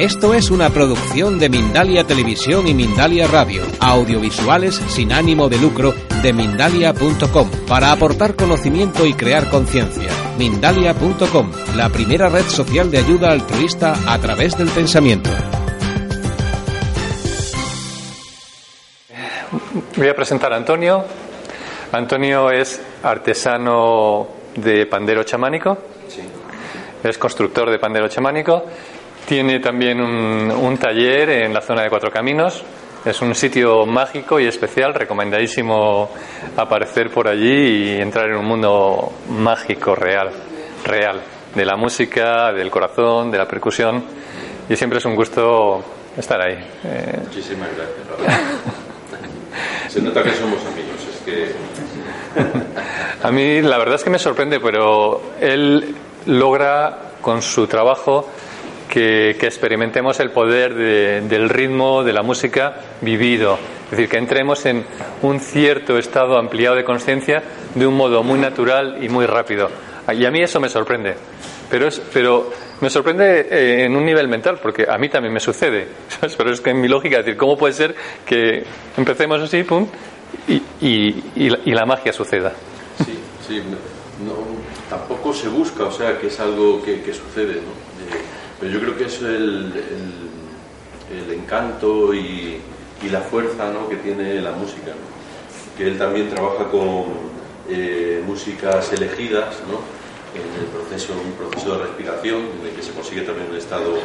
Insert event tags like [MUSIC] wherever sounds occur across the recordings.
Esto es una producción de Mindalia Televisión y Mindalia Radio, audiovisuales sin ánimo de lucro de mindalia.com, para aportar conocimiento y crear conciencia. Mindalia.com, la primera red social de ayuda altruista a través del pensamiento. Voy a presentar a Antonio. Antonio es artesano de pandero chamánico. Es constructor de pandero chamánico tiene también un, taller en la zona de Cuatro Caminos. Es un sitio mágico y especial, recomendadísimo aparecer por allí y entrar en un mundo mágico, real, real, de la música, del corazón, de la percusión. Y siempre es un gusto estar ahí. Eh, Muchísimas gracias. [LAUGHS] Se nota que somos amigos, es que... [LAUGHS] A mí la verdad es que me sorprende, pero él logra con su trabajo que, experimentemos el poder del ritmo, de la música vivido. Es decir, que entremos en un cierto estado ampliado de conciencia de un modo muy natural y muy rápido. Y a mí eso me sorprende. Pero, es, pero me sorprende eh, en un nivel mental, porque a mí también me sucede. [LAUGHS] Pero es que en mi lógica, es decir, ¿cómo puede ser que empecemos así, pum, y, y, la, magia suceda? Sí, sí. No, tampoco se busca, o sea, que es algo que, que sucede, ¿no? Pero yo creo que es el, el, encanto y, y, la fuerza ¿no? que tiene la música. Que él también trabaja con eh, músicas elegidas ¿no? en el proceso, un proceso de respiración en el que se consigue también un estado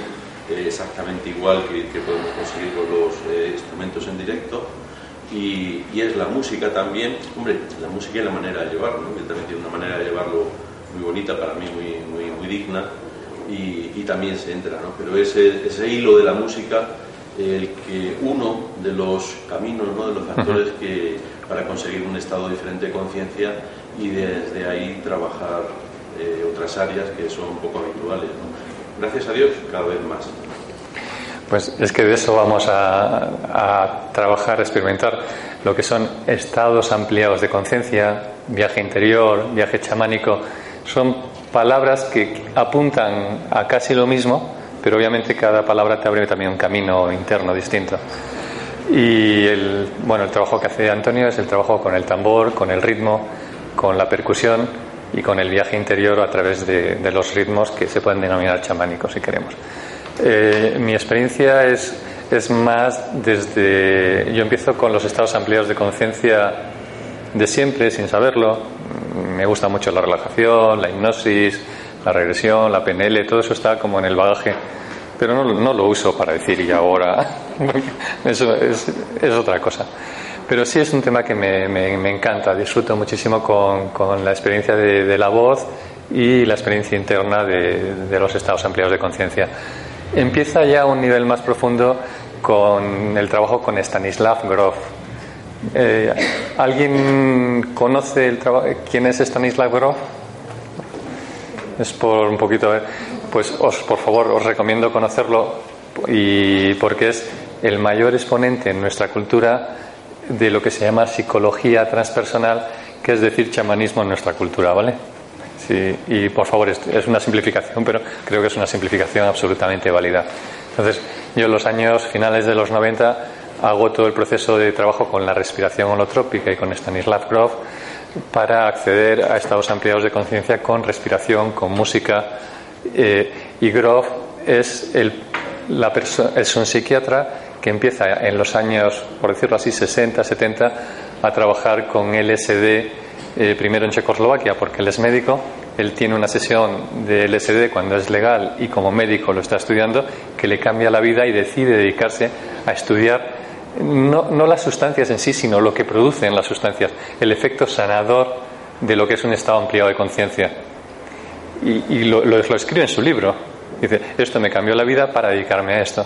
eh, exactamente igual que, que, podemos conseguir con los eh, instrumentos en directo. Y, y, es la música también, hombre, la música y la manera de llevarlo, él también tiene una manera de llevarlo muy bonita para mí, muy, muy, muy digna y, también se entra, ¿no? Pero ese, ese hilo de la música, el que uno de los caminos, ¿no? de los factores que para conseguir un estado diferente de conciencia y desde ahí trabajar eh, otras áreas que son poco habituales. ¿no? Gracias a Dios, cada vez más. Pues es que de eso vamos a, a trabajar, a experimentar lo que son estados ampliados de conciencia, viaje interior, viaje chamánico. Son palabras que apuntan a casi lo mismo, pero obviamente cada palabra te abre también un camino interno distinto. Y el, bueno, el trabajo que hace Antonio es el trabajo con el tambor, con el ritmo, con la percusión y con el viaje interior a través de, los ritmos que se pueden denominar chamánicos, si queremos. Eh, mi experiencia es, es más desde. Yo empiezo con los estados ampliados de conciencia de siempre, sin saberlo, me gusta mucho la relajación, la hipnosis, la regresión, la PNL, todo eso está como en el bagaje, pero no, lo uso para decir y ahora, [LAUGHS] eso es, otra cosa. Pero sí es un tema que me, me, encanta, disfruto muchísimo con, con la experiencia de, la voz y la experiencia interna de, de los estados ampliados de conciencia. Empieza ya a un nivel más profundo con el trabajo con Stanislav Grof, eh, ¿Alguien conoce el trabajo? ¿Quién es Stanislav Grof? Es por un poquito. Pues os, por favor, os recomiendo conocerlo y porque es el mayor exponente en nuestra cultura de lo que se llama psicología transpersonal, que es decir, chamanismo en nuestra cultura, ¿vale? Sí, y por favor, es una simplificación, pero creo que es una simplificación absolutamente válida. Entonces, yo en los años finales de los 90 hago todo el proceso de trabajo con la respiración holotrópica y con Stanislav Grof para acceder a estados ampliados de conciencia con respiración, con música. Eh, y Grof es, el, la es un psiquiatra que empieza en los años, por decirlo así, 60, 70, a trabajar con LSD, eh, primero en Checoslovaquia, porque él es médico. Él tiene una sesión de LSD cuando es legal y como médico lo está estudiando, que le cambia la vida y decide dedicarse a estudiar no, no las sustancias en sí, sino lo que producen las sustancias, el efecto sanador de lo que es un estado ampliado de conciencia. Y, lo, lo, escribe en su libro. Dice, esto me cambió la vida para dedicarme a esto.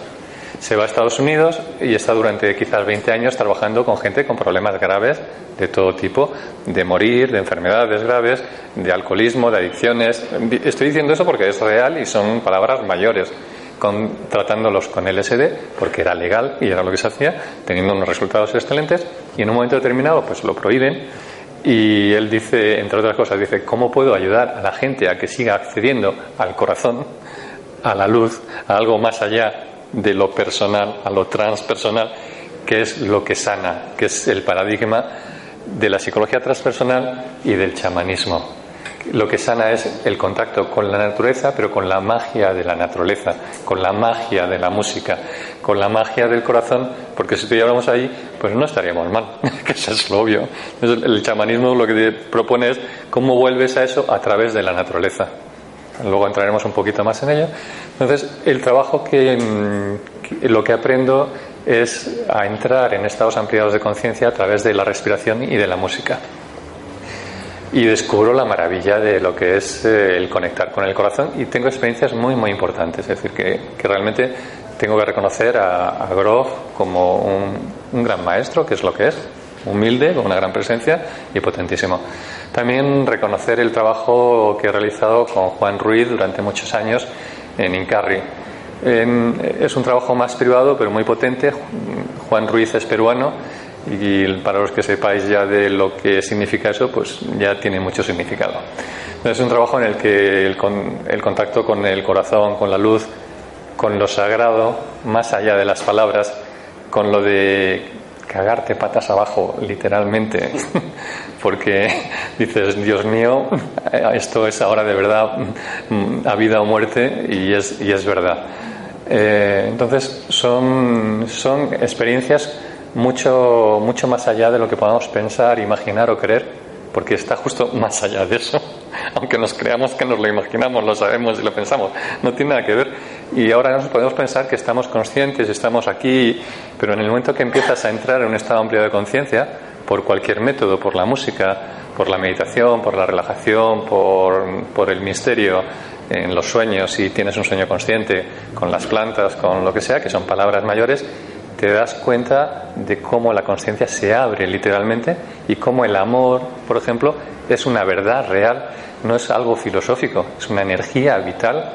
Se va a Estados Unidos y está durante quizás 20 años trabajando con gente con problemas graves de todo tipo, de morir, de enfermedades graves, de alcoholismo, de adicciones. Estoy diciendo eso porque es real y son palabras mayores. Con, tratándolos con LSD porque era legal y era lo que se hacía, teniendo unos resultados excelentes y en un momento determinado pues lo prohíben y él dice, entre otras cosas, dice, ¿cómo puedo ayudar a la gente a que siga accediendo al corazón, a la luz, a algo más allá de lo personal, a lo transpersonal, que es lo que sana, que es el paradigma de la psicología transpersonal y del chamanismo. Lo que sana es el contacto con la naturaleza, pero con la magia de la naturaleza, con la magia de la música, con la magia del corazón, porque si estuviéramos ahí, pues no estaríamos mal, [LAUGHS] que eso es lo obvio. el chamanismo lo que propone es cómo vuelves a eso a través de la naturaleza. Luego entraremos un poquito más en ello. Entonces, el trabajo que, mm, lo que aprendo es a entrar en estados ampliados de conciencia a través de la respiración y de la música. Y descubro la maravilla de lo que es eh, el conectar con el corazón y tengo experiencias muy, muy importantes. Es decir, que, realmente tengo que reconocer a, a Grof como un, un gran maestro, que es lo que es, humilde, con una gran presencia y potentísimo. También reconocer el trabajo que he realizado con Juan Ruiz durante muchos años en Incarri. es un trabajo más privado, pero muy potente. Juan Ruiz es peruano y para los que sepáis ya de lo que significa eso, pues ya tiene mucho significado. Es un trabajo en el que el, el contacto con el corazón, con la luz, con lo sagrado, más allá de las palabras, con lo de cagarte patas abajo, literalmente, [LAUGHS] porque dices, Dios mío, esto es ahora de verdad a vida o muerte y es, y es verdad. Eh, entonces, son, son experiencias mucho, mucho más allá de lo que podamos pensar, imaginar o creer, porque está justo [LAUGHS] más allá de eso [LAUGHS] aunque nos creamos que nos lo imaginamos, lo sabemos y lo pensamos, no tiene nada que ver. Y ahora nos podemos pensar que estamos conscientes, estamos aquí, pero en el momento que empiezas a entrar en un estado amplio de conciencia, por cualquier método, por la música, por la meditación, por la relajación, por, por el misterio, en los sueños, si tienes un sueño consciente, con las plantas, con lo que sea, que son palabras mayores, te das cuenta de cómo la conciencia se abre literalmente y cómo el amor, por ejemplo, es una verdad real, no es algo filosófico, es una energía vital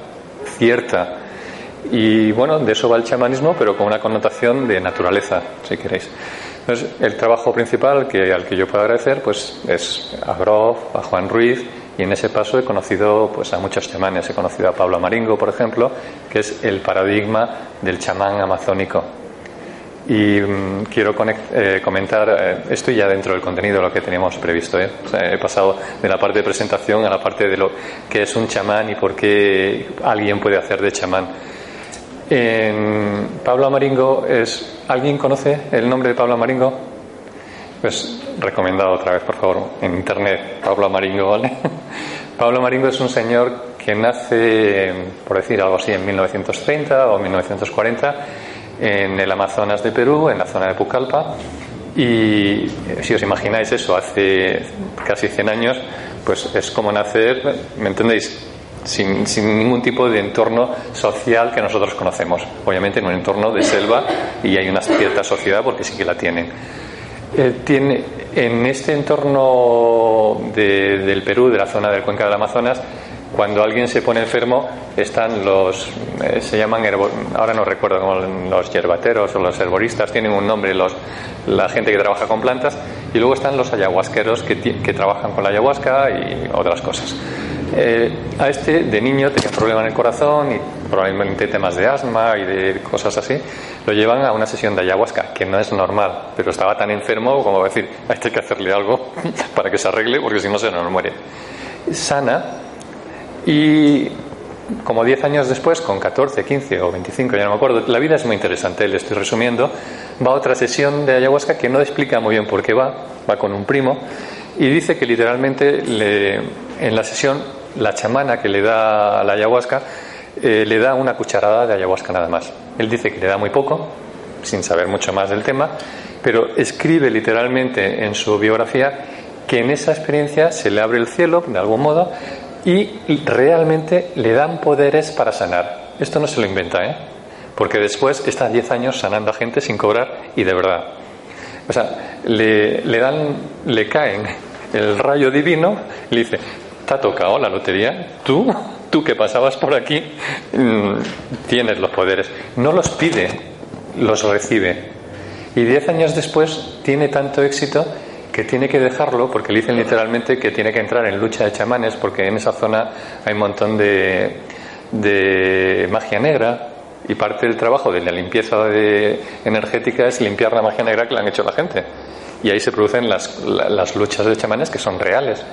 cierta. Y bueno, de eso va el chamanismo, pero con una connotación de naturaleza, si queréis. Entonces, el trabajo principal que, al que yo puedo agradecer pues, es a Grof, a Juan Ruiz, y en ese paso he conocido pues, a muchos chamanes. He conocido a Pablo Maringo, por ejemplo, que es el paradigma del chamán amazónico. Y mm, quiero eh, comentar, eh, estoy ya dentro del contenido lo que teníamos previsto. ¿eh? he pasado de la parte de presentación a la parte de lo que es un chamán y por qué alguien puede hacer de chamán. Pablo Amaringo es. ¿Alguien conoce el nombre de Pablo Amaringo? Pues recomendado otra vez, por favor, en internet, Pablo Amaringo, ¿vale? [LAUGHS] Pablo Amaringo es un señor que nace, por decir algo así, en 1930 o 1940 en el Amazonas de Perú, en la zona de Pucallpa. Y si os imagináis eso hace casi 100 años, pues es como nacer, ¿me entendéis? Sin, sin, ningún tipo de entorno social que nosotros conocemos. Obviamente en un entorno de selva y hay una cierta sociedad porque sí que la tienen. Eh, tiene, en este entorno del Perú, de la zona del cuenca del Amazonas, cuando alguien se pone enfermo están los eh, se llaman ahora no recuerdo como los yerbateros o los herboristas tienen un nombre los la gente que trabaja con plantas y luego están los ayahuasqueros que, que trabajan con la ayahuasca y otras cosas. Eh, a este de niño tenía problema en el corazón y probablemente temas de asma y de cosas así. Lo llevan a una sesión de ayahuasca que no es normal pero estaba tan enfermo como decir hay que hacerle algo [LAUGHS] para que se arregle porque si no se nos muere sana y como 10 años después, con 14, 15 o 25, ya no me acuerdo, la vida es muy interesante, le estoy resumiendo, va a otra sesión de ayahuasca que no explica muy bien por qué va, va con un primo, y dice que literalmente en la sesión la chamana que le da la ayahuasca eh, le da una cucharada de ayahuasca nada más. Él dice que le da muy poco, sin saber mucho más del tema, pero escribe literalmente en su biografía que en esa experiencia se le abre el cielo, de algún modo, y realmente le dan poderes para sanar. Esto no se lo inventa, ¿eh? Porque después está 10 años sanando a gente sin cobrar y de verdad. O sea, le, le dan, le caen el rayo divino y le dice, te ha tocado la lotería, tú, tú que pasabas por aquí, mm, tienes los poderes. No los pide, los recibe. Y diez años después tiene tanto éxito que tiene que dejarlo, porque le dicen literalmente que tiene que entrar en lucha de chamanes, porque en esa zona hay un montón de, de magia negra, y parte del trabajo de la limpieza energética es limpiar la magia negra que le han hecho la gente. Y ahí se producen las, las luchas de chamanes que son reales.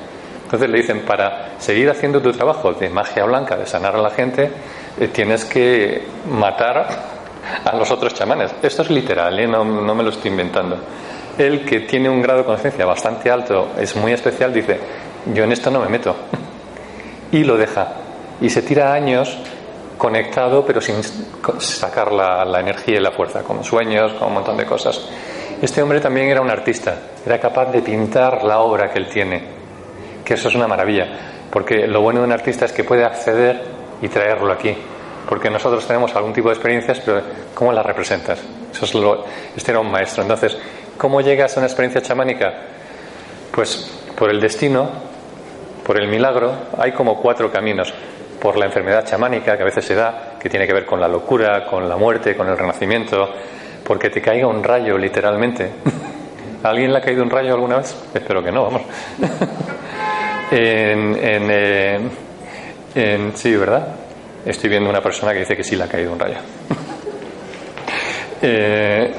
Entonces le dicen, para seguir haciendo tu trabajo de magia blanca, de sanar a la gente, eh, tienes que matar a los otros chamanes. Esto es literal, ¿eh? no, no me lo estoy inventando. El que tiene un grado de conciencia bastante alto, es muy especial, dice, yo en esto no me meto. [LAUGHS] Y lo deja. Y se tira años conectado, pero sin sacar la, energía y la fuerza, con sueños, con un montón de cosas. Este hombre también era un artista, era capaz de pintar la obra que él tiene, que eso es una maravilla, porque lo bueno de un artista es que puede acceder y traerlo aquí, porque nosotros tenemos algún tipo de experiencias, pero ¿cómo las representas? Eso es lo, este era un maestro. Entonces, ¿cómo llegas a una experiencia chamánica? Pues por el destino, por el milagro, hay como cuatro caminos por la enfermedad chamánica que a veces se da, que tiene que ver con la locura, con la muerte, con el renacimiento, porque te caiga un rayo literalmente. ¿A [LAUGHS] alguien le ha caído un rayo alguna vez? Espero que no, vamos. [LAUGHS] Eh, en, sí, ¿verdad? Estoy viendo una persona que dice que sí le ha caído un rayo. [LAUGHS] Eh,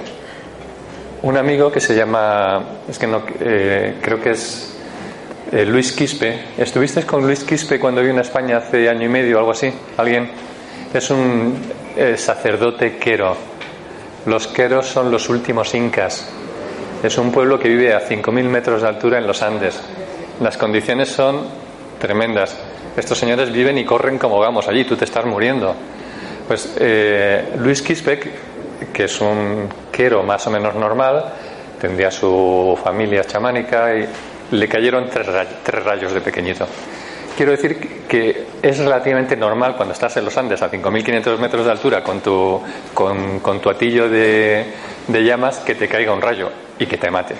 un amigo que se llama, es que no, eh, creo que es eh, Luis Quispe. ¿Estuviste con Luis Quispe cuando vino a España hace año y medio o algo así? ¿Alguien? Es un eh, sacerdote quero. Los queros son los últimos incas. Es un pueblo que vive a 5.000 metros de altura en los Andes. Las condiciones son tremendas. Estos señores viven y corren como vamos allí, tú te estás muriendo. Pues Luis Quispe, que es un quero más o menos normal, tendría su familia chamánica y le cayeron tres rayos, de pequeñito. Quiero decir que es relativamente normal cuando estás en los Andes a 5.500 metros de altura con tu, con, tu atillo de, llamas que te caiga un rayo y que te mate.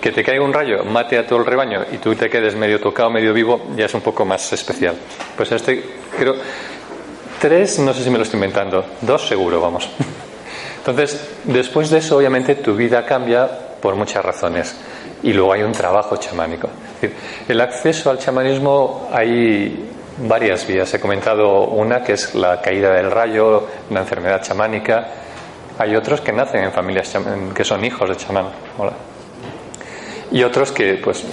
Que te caiga un rayo, mate a todo el rebaño y tú te quedes medio tocado, medio vivo, ya es un poco más especial. Pues este, creo, tres, no sé si me lo estoy inventando, dos seguro, vamos. [LAUGHS] Entonces, después de eso, obviamente, tu vida cambia por muchas razones y luego hay un trabajo chamánico. el acceso al chamanismo hay varias vías. He comentado una que es la caída del rayo, una enfermedad chamánica. Hay otros que nacen en familias que son hijos de chamán. Y otros que pues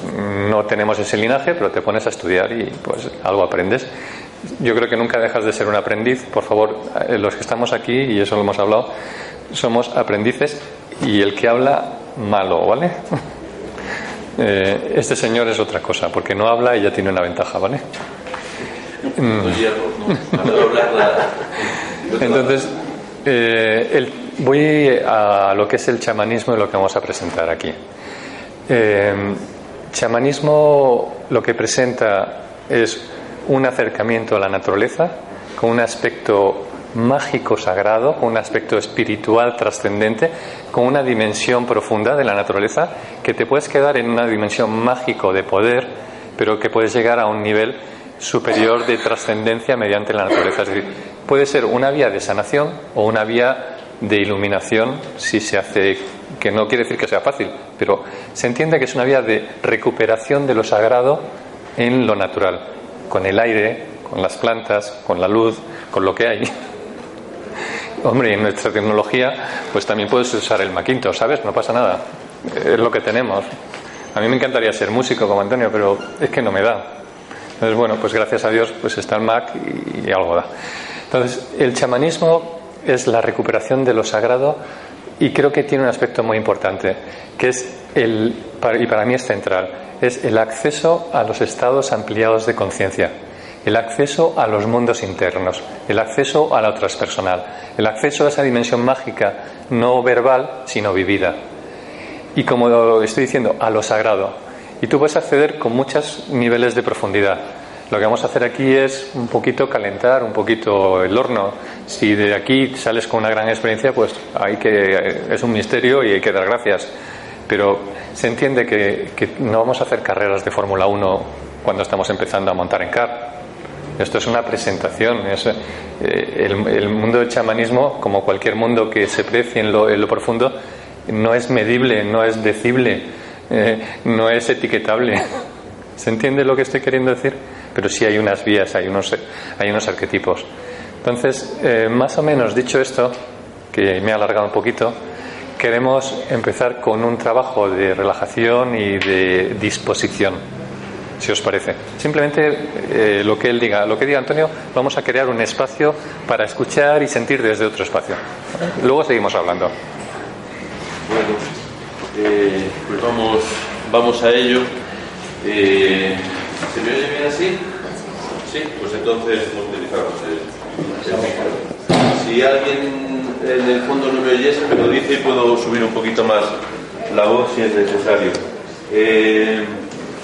no tenemos ese linaje, pero te pones a estudiar y pues algo aprendes. Yo creo que nunca dejas de ser un aprendiz. Por favor, eh, los que estamos aquí, y eso lo hemos hablado, somos aprendices y el que habla malo, ¿vale? [LAUGHS] Eh, este señor es otra cosa, porque no habla y ya tiene una ventaja, ¿vale? Mm. [LAUGHS] Entonces, eh, voy a lo que es el chamanismo y lo que vamos a presentar aquí. Eh, chamanismo lo que presenta es un acercamiento a la naturaleza con un aspecto mágico sagrado, con un aspecto espiritual trascendente, con una dimensión profunda de la naturaleza, que te puedes quedar en una dimensión mágico de poder, pero que puedes llegar a un nivel superior de trascendencia mediante la naturaleza. Es decir, puede ser una vía de sanación o una vía de iluminación si se hace, que no quiere decir que sea fácil, pero se entiende que es una vía de recuperación de lo sagrado en lo natural, con el aire, con las plantas, con la luz, con lo que hay. [LAUGHS] Hombre, en nuestra tecnología, pues también puedes usar el Macintosh, ¿sabes? No pasa nada. Es lo que tenemos. A mí me encantaría ser músico como Antonio, pero es que no me da. Entonces, bueno, pues gracias a Dios, pues está el Mac y, algo da. Entonces, el chamanismo es la recuperación de lo sagrado y creo que tiene un aspecto muy importante, que es el, y para mí es central, es el acceso a los estados ampliados de conciencia el acceso a los mundos internos, el acceso a la transpersonal, el acceso a esa dimensión mágica no verbal, sino vivida. Y como estoy diciendo, a lo sagrado. Y tú puedes acceder con muchos niveles de profundidad. Lo que vamos a hacer aquí es un poquito calentar un poquito el horno. Si de aquí sales con una gran experiencia, pues hay que es un misterio y hay que dar gracias. Pero se entiende que, no vamos a hacer carreras de Fórmula 1 cuando estamos empezando a montar en car. Esto es una presentación. Es, eh, el, mundo del chamanismo, como cualquier mundo que se precie en lo, en lo profundo, no es medible, no es decible, eh, no es etiquetable. [LAUGHS] ¿Se entiende lo que estoy queriendo decir? Pero sí hay unas vías, hay unos, hay unos arquetipos. Entonces, eh, más o menos dicho esto, que me ha alargado un poquito, queremos empezar con un trabajo de relajación y de disposición, si os parece. Simplemente eh, lo que él diga, lo que diga Antonio, vamos a crear un espacio para escuchar y sentir desde otro espacio. Luego seguimos hablando. Bueno, eh, pues vamos, vamos a ello. Eh, ¿Se me oye bien así? Sí, pues entonces utilizamos el, Si alguien en el fondo no me oyese, me lo dice y puedo subir un poquito más la voz si es necesario. Eh,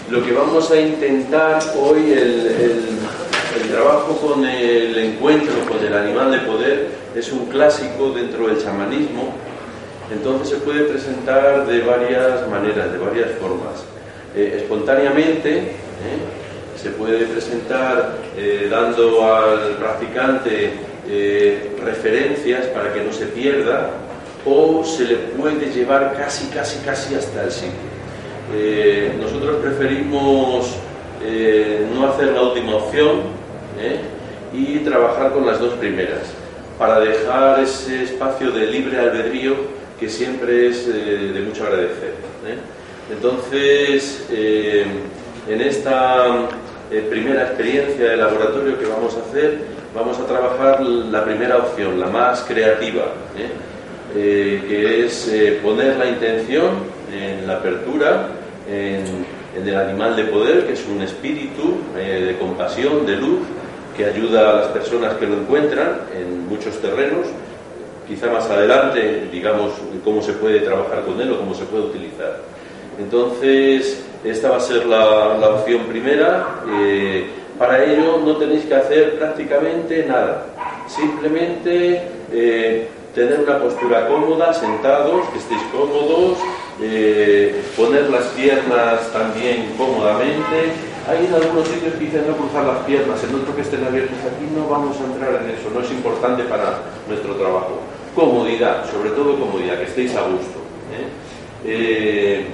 lo que vamos a intentar hoy, el, el, trabajo con el encuentro con el animal de poder, es un clásico dentro del chamanismo, entonces se puede presentar de varias maneras, de varias formas. Eh, espontáneamente, ¿eh? se puede presentar eh, dando al practicante referencias para que no se pierda o se le puede llevar casi, casi, casi hasta el sitio. Nosotros preferimos no hacer la última opción y trabajar con las dos primeras para dejar ese espacio de libre albedrío que siempre es de mucho agradecer. Entonces, eh, en esta eh, primera experiencia de laboratorio que vamos a hacer, vamos a trabajar la primera opción, la más creativa, ¿eh? que es poner la intención en la apertura, en, el animal de poder, que es un espíritu de compasión, de luz, que ayuda a las personas que lo encuentran en muchos terrenos. Quizá más adelante, digamos, cómo se puede trabajar con él o cómo se puede utilizar. Entonces, esta va a ser la, opción primera. Eh, para ello no tenéis que hacer prácticamente nada. Simplemente eh, tener una postura cómoda, sentados, que estéis cómodos, eh, poner las piernas también cómodamente. Hay en algunos sitios que dicen no cruzar las piernas, en otros que estén abiertos. Aquí no vamos a entrar en eso, no es importante para nuestro trabajo. Comodidad, sobre todo comodidad, que estéis a gusto. Eh,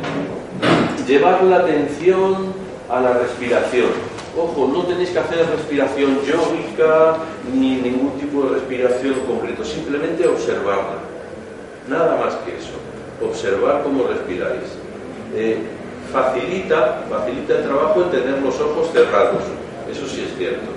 llevar la atención a la respiración. Ojo, no tenéis que hacer respiración yógica ni ningún tipo de respiración concreto, simplemente observarla. Nada más que eso. Observar cómo respiráis. Eh, facilita, facilita el trabajo en tener los ojos cerrados. Eso sí es cierto.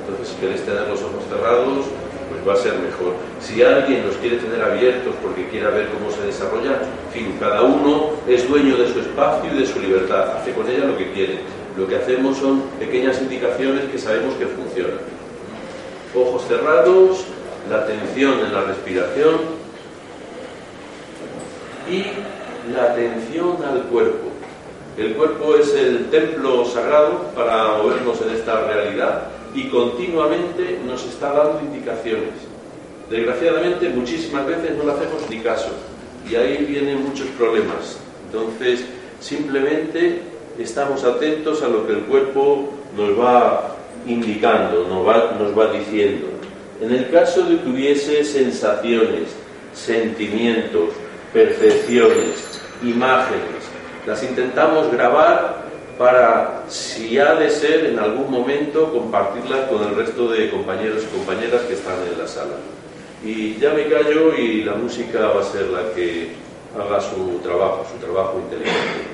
Entonces, si queréis tener los ojos cerrados, pues va a ser mejor. Si alguien los quiere tener abiertos porque quiera ver cómo se desarrolla, en fin, cada uno es dueño de su espacio y de su libertad, hace con ella lo que quiere. Lo que hacemos son pequeñas indicaciones que sabemos que funcionan. Ojos cerrados, la atención en la respiración y la atención al cuerpo. El cuerpo es el templo sagrado para movernos en esta realidad y continuamente nos está dando indicaciones. Desgraciadamente muchísimas veces no le hacemos ni caso y ahí vienen muchos problemas. Entonces simplemente estamos atentos a lo que el cuerpo nos va indicando, nos va, nos va diciendo. En el caso de que hubiese sensaciones, sentimientos, percepciones, imágenes, las intentamos grabar para, si ha de ser, en algún momento compartirlas con el resto de compañeros y compañeras que están en la sala. Y ya me callo y la música va a ser la que haga su trabajo, su trabajo inteligente.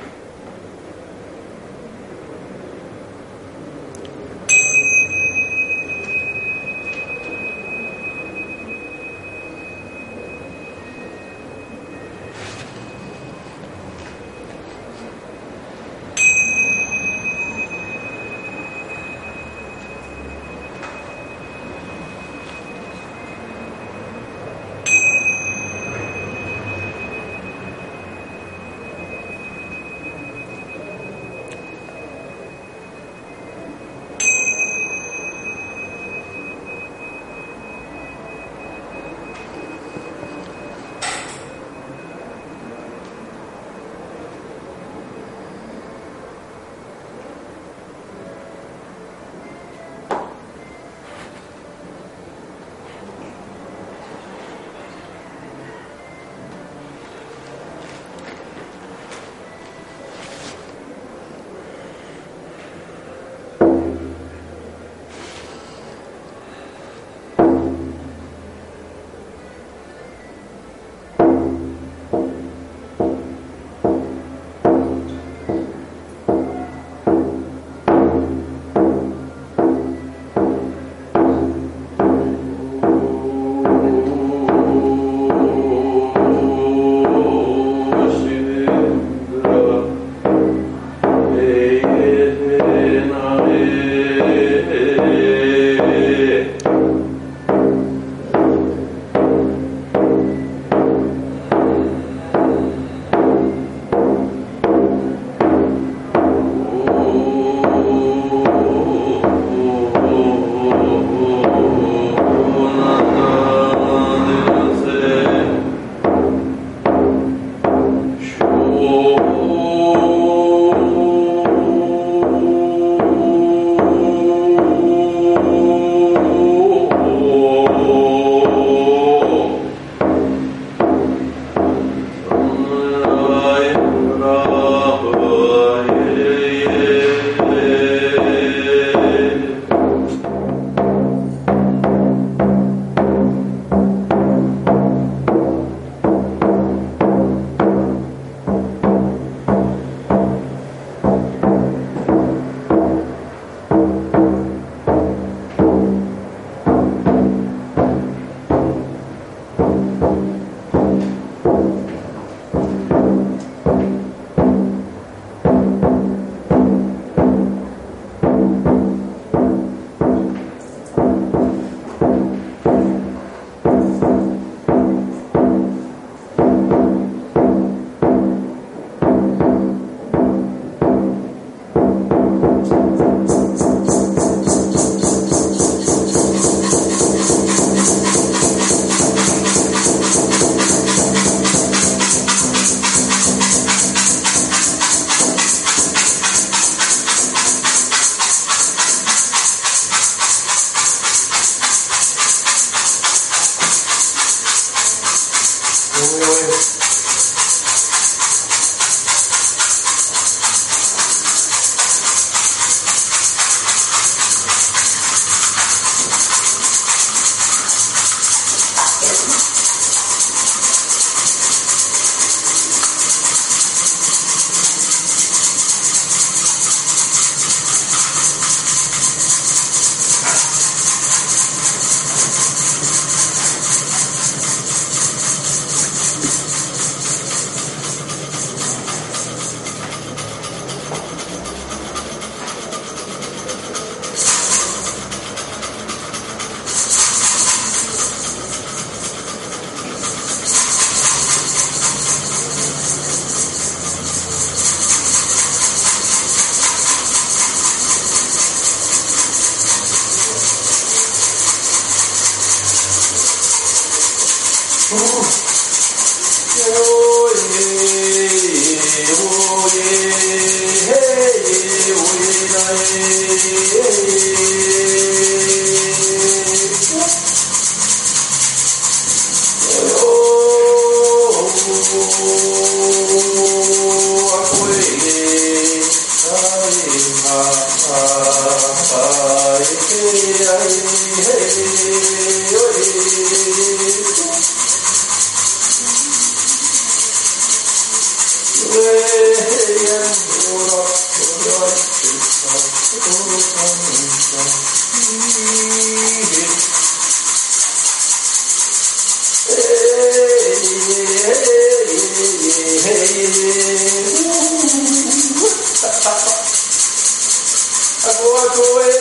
away,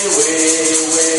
away, away.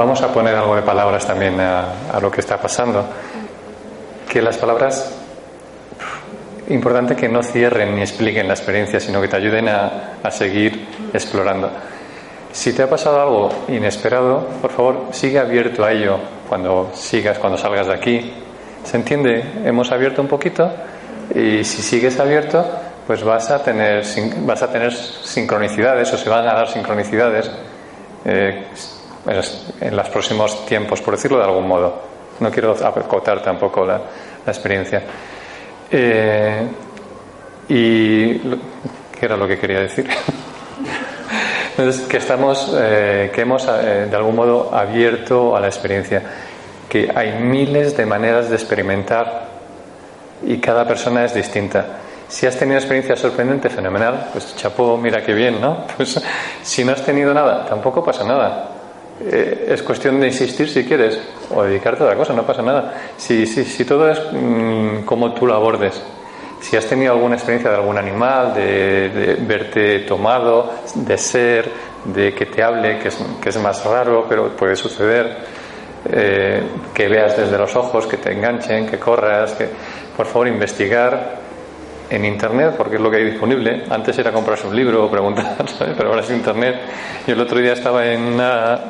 vamos a poner algo de palabras también a, lo que está pasando. Que las palabras, importante que no cierren ni expliquen la experiencia, sino que te ayuden a, a seguir explorando. Si te ha pasado algo inesperado, por favor, sigue abierto a ello cuando sigas, cuando salgas de aquí. ¿Se entiende? Hemos abierto un poquito y si sigues abierto, pues vas a tener, vas a tener sincronicidades o se van a dar sincronicidades. Eh, en los próximos tiempos, por decirlo de algún modo. No quiero acotar tampoco la, la experiencia. Eh, y ¿qué era lo que quería decir? [LAUGHS] Entonces, que estamos, eh, que hemos eh, de algún modo abierto a la experiencia, que hay miles de maneras de experimentar y cada persona es distinta. Si has tenido experiencia sorprendente, fenomenal, pues chapó, mira qué bien, ¿no? [LAUGHS] Pues si no has tenido nada, tampoco pasa nada eh, es cuestión de insistir si quieres o dedicarte a otra cosa, no pasa nada. Si, si, si todo es mm, como tú lo abordes, si has tenido alguna experiencia de algún animal, de, de verte tomado, de ser, de que te hable, que es, que es más raro, pero puede suceder, eh, que veas desde los ojos, que te enganchen, que corras, que por favor investigar en internet porque es lo que hay disponible. Antes era comprarse un libro o preguntar, [LAUGHS] pero ahora es internet. Yo el otro día estaba en una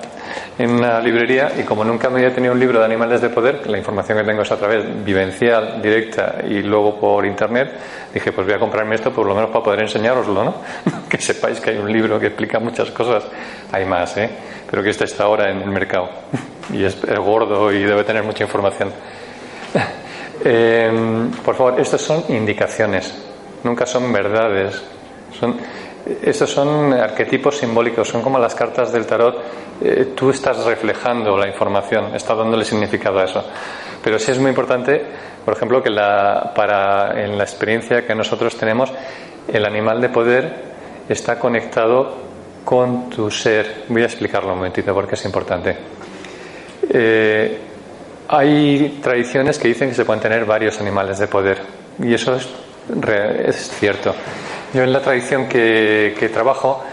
en una librería y como nunca me había tenido un libro de animales de poder, la información que tengo es a través vivencial, directa y luego por internet, dije pues voy a comprarme esto por lo menos para poder enseñároslo, ¿no? [LAUGHS] que sepáis que hay un libro que explica muchas cosas, hay más, ¿eh? pero que este está ahora en el mercado [LAUGHS] y es gordo y debe tener mucha información. Eh, por favor, estas son indicaciones, nunca son verdades, son estos son arquetipos simbólicos, son como las cartas del tarot. Eh, tú estás reflejando la información, estás dándole significado a eso. Pero sí es muy importante, por ejemplo, que la, para, en la experiencia que nosotros tenemos, el animal de poder está conectado con tu ser. Voy a explicarlo un momentito porque es importante. Eh, hay tradiciones que dicen que se pueden tener varios animales de poder y eso es, es cierto. Yo en la tradición que, trabajo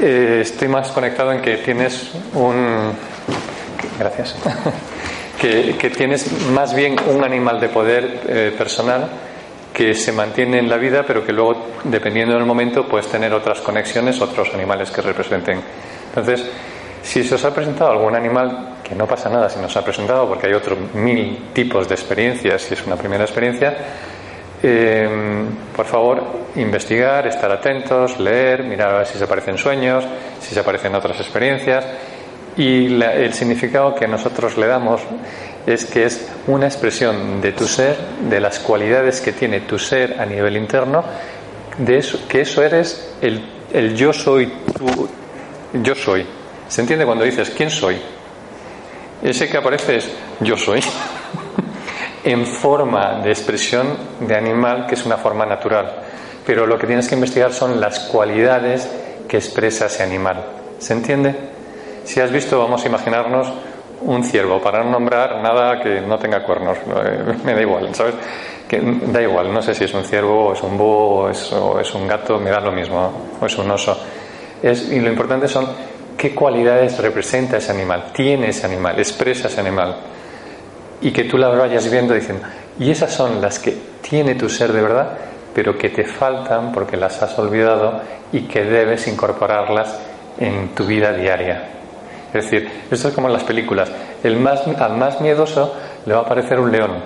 eh, estoy más conectado en que tienes un... Gracias. [LAUGHS] que, que, tienes más bien un animal de poder eh, personal que se mantiene en la vida, pero que luego, dependiendo del momento, puedes tener otras conexiones, otros animales que representen. Entonces, si se os ha presentado algún animal, que no pasa nada si nos ha presentado, porque hay otros mil tipos de experiencias, si es una primera experiencia, eh, por favor, investigar, estar atentos, leer, mirar a ver si se aparecen sueños, si se aparecen otras experiencias. Y la, el significado que nosotros le damos es que es una expresión de tu ser, de las cualidades que tiene tu ser a nivel interno, de eso, que eso eres el, el yo soy tú, yo soy. ¿Se entiende cuando dices quién soy? Ese que aparece es yo soy. [LAUGHS] en forma de expresión de animal, que es una forma natural. Pero lo que tienes que investigar son las cualidades que expresa ese animal. ¿Se entiende? Si has visto, vamos a imaginarnos un ciervo, para no nombrar nada que no tenga cuernos, [LAUGHS] me da igual, ¿sabes? Da igual, no sé si es un ciervo, o es un búho, o es, un gato, me da lo mismo, o es un oso. Y lo importante son qué cualidades representa ese animal, tiene ese animal, expresa ese animal y que tú las vayas viendo diciendo, y esas son las que tiene tu ser de verdad, pero que te faltan porque las has olvidado y que debes incorporarlas en tu vida diaria. Es decir, esto es como en las películas. El más, al más miedoso le va a aparecer un león,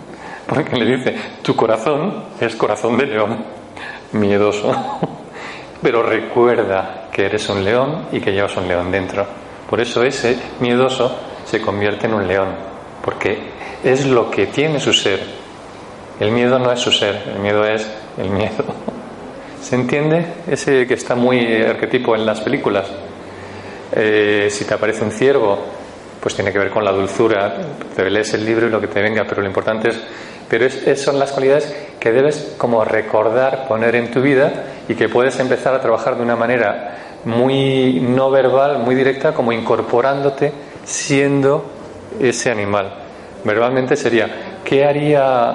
[LAUGHS] porque le dice, tu corazón es corazón de león, miedoso. [LAUGHS] Pero recuerda que eres un león y que llevas un león dentro. Por eso ese miedoso se convierte en un león porque es lo que tiene su ser. El miedo no es su ser, el miedo es el miedo. [LAUGHS] ¿Se entiende? Ese que está muy arquetipo en las películas. Eh, si te aparece un ciervo, pues tiene que ver con la dulzura, te lees el libro y lo que te venga, pero lo importante es, pero es, son las cualidades que debes como recordar, poner en tu vida y que puedes empezar a trabajar de una manera muy no verbal, muy directa, como incorporándote, siendo ese animal. Verbalmente sería, ¿qué haría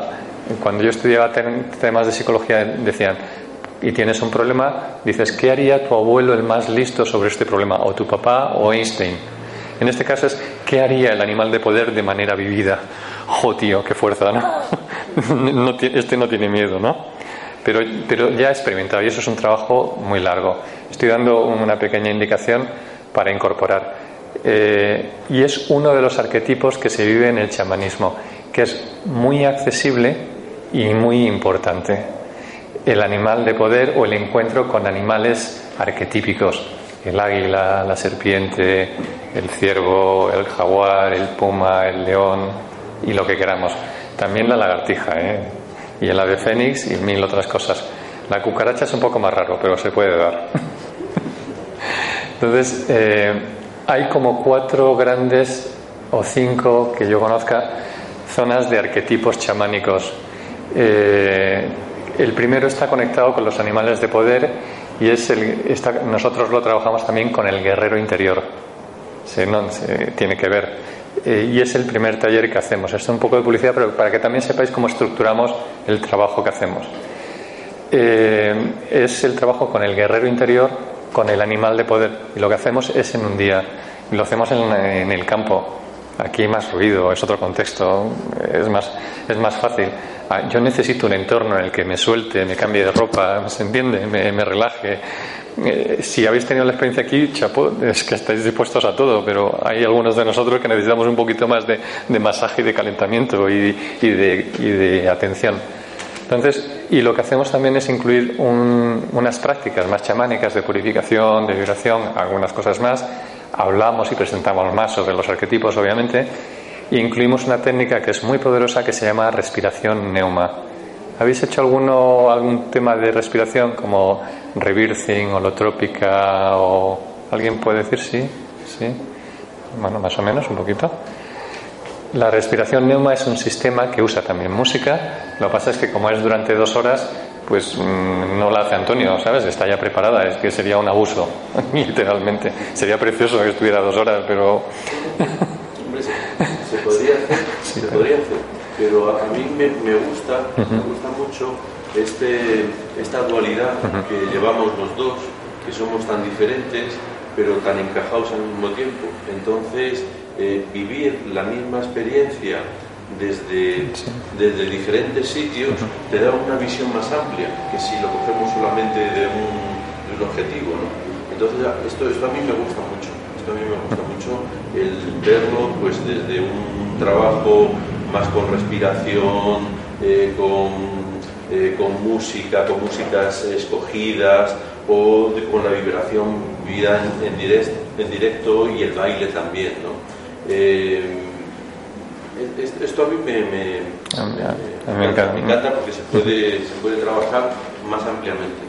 cuando yo estudiaba temas de psicología decían, y tienes un problema, dices, ¿qué haría tu abuelo el más listo sobre este problema? O tu papá o Einstein. En este caso es, ¿qué haría el animal de poder de manera vivida? ¡Jo, tío, qué fuerza, [LAUGHS] este no tiene miedo, ¿no? Pero, ya he experimentado y eso es un trabajo muy largo. Estoy dando una pequeña indicación para incorporar. Eh, y es uno de los arquetipos que se vive en el chamanismo, que es muy accesible y muy importante el animal de poder o el encuentro con animales arquetípicos. El águila, la serpiente, el ciervo, el jaguar, el puma, el león y lo que queramos. También la lagartija ¿eh? Y el ave fénix y mil otras cosas. La cucaracha es un poco más raro, pero se puede dar. Entonces, eh, hay como cuatro grandes o cinco que yo conozca zonas de arquetipos chamánicos. Eh, el primero está conectado con los animales de poder y es el, nosotros lo trabajamos también con el guerrero interior. Se, no, tiene que ver. Eh, y es el primer taller que hacemos. Esto es un poco de publicidad, pero para que también sepáis cómo estructuramos el trabajo que hacemos. Eh, es el trabajo con el guerrero interior, con el animal de poder. Y lo que hacemos es en un día. Lo hacemos en el campo. Aquí hay más ruido, es otro contexto, es más, es más fácil. Ah, yo necesito un entorno en el que me suelte, me cambie de ropa, ¿se entiende? Me, relaje. Eh, si habéis tenido la experiencia aquí, chapo, es que estáis dispuestos a todo, pero hay algunos de nosotros que necesitamos un poquito más de, masaje y de calentamiento y, de, atención. Entonces, y lo que hacemos también es incluir unas prácticas más chamánicas de purificación, de vibración, algunas cosas más, hablamos y presentamos más sobre los arquetipos, obviamente, e incluimos una técnica que es muy poderosa que se llama respiración neuma. ¿Habéis hecho alguno, algún tema de respiración como rebirthing, holotrópica o alguien puede decir sí? Sí. Bueno, más o menos, un poquito. La respiración neuma es un sistema que usa también música. Lo que pasa es que como es durante dos horas, pues mm, no la hace Antonio, ¿sabes? Está ya preparada, es que sería un abuso, [LAUGHS] literalmente. Sería precioso que estuviera dos horas, pero... Hombre, se, podría hacer, [LAUGHS] se podría hacer, pero a mí me, gusta, me gusta mucho este, esta dualidad que llevamos los dos, que somos tan diferentes, pero tan encajados al mismo tiempo. Entonces, eh, vivir la misma experiencia desde, desde diferentes sitios te da una visión más amplia que si lo cogemos solamente de un, objetivo. Entonces, esto, esto a mí me gusta mucho. Esto a mí me gusta mucho el verlo pues desde un trabajo más con respiración, eh, con, eh, con música, con músicas escogidas o con la vibración vivida en, directo, en, directo y el baile también. ¿no? Eh, esto a mí me, me, encanta. porque se puede, se puede trabajar más ampliamente.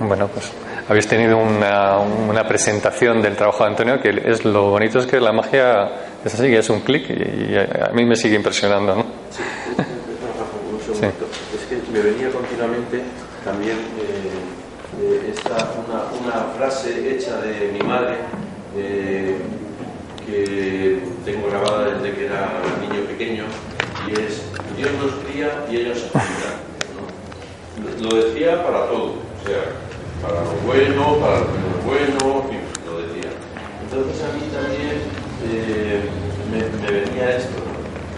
Bueno, pues habéis tenido una, una, presentación del trabajo de Antonio que es lo bonito es que la magia es así, que es un clic y a mí me sigue impresionando. ¿no? Sí, Es que me venía continuamente también eh, esta, una, una, frase hecha de mi madre. Eh, que tengo grabada desde que era niño pequeño y es Dios nos cría y ellos se cuidan. Lo decía para todo, o sea, para lo bueno, para lo menos bueno, lo decía. Entonces a mí también eh, me, venía esto,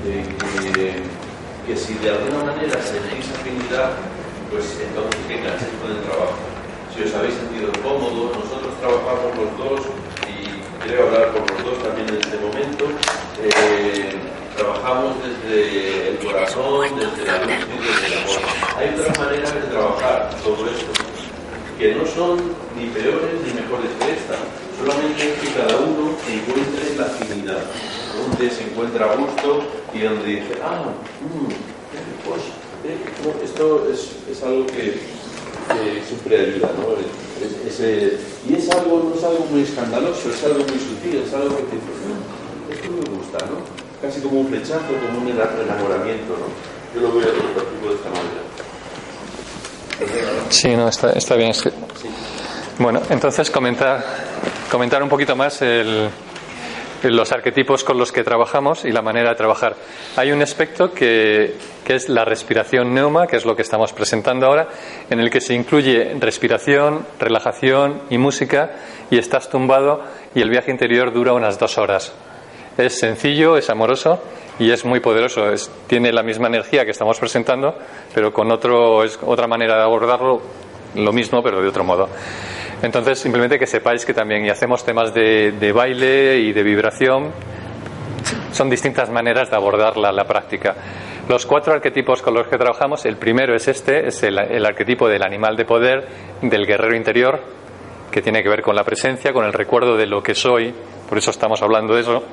que, que, si de alguna manera sentís afinidad, pues entonces que enganchéis con el trabajo. Si os habéis sentido cómodos, nosotros trabajamos los dos quiero hablar por los dos también en este momento. Eh, trabajamos desde el corazón, desde la luz y desde el amor. Hay otras maneras de trabajar todo esto, que no son ni peores ni mejores que esta, solamente que cada uno encuentre la afinidad, donde se encuentra a gusto y donde dice, ah, pues esto es, es algo que, que siempre ayuda, ¿no? y es algo, no es algo muy escandaloso, es algo muy sutil, es algo que te dice, no, esto me gusta, ¿no? Casi como un flechazo, como un enamoramiento, ¿no? Yo lo veo a de esta manera. Sí, no, está, está bien. Bueno, entonces comentar, comentar un poquito más el, los arquetipos con los que trabajamos y la manera de trabajar. Hay un aspecto que, que, es la respiración neuma, que es lo que estamos presentando ahora, en el que se incluye respiración, relajación y música, y estás tumbado y el viaje interior dura unas dos horas. Es sencillo, es amoroso y es muy poderoso. Tiene la misma energía que estamos presentando, pero con otro, otra manera de abordarlo, lo mismo, pero de otro modo. Entonces, simplemente que sepáis que también hacemos temas de, de baile y de vibración. Son distintas maneras de abordar la, la, práctica. Los cuatro arquetipos con los que trabajamos, el primero es este, es el, arquetipo del animal de poder, del guerrero interior, que tiene que ver con la presencia, con el recuerdo de lo que soy, por eso estamos hablando de eso.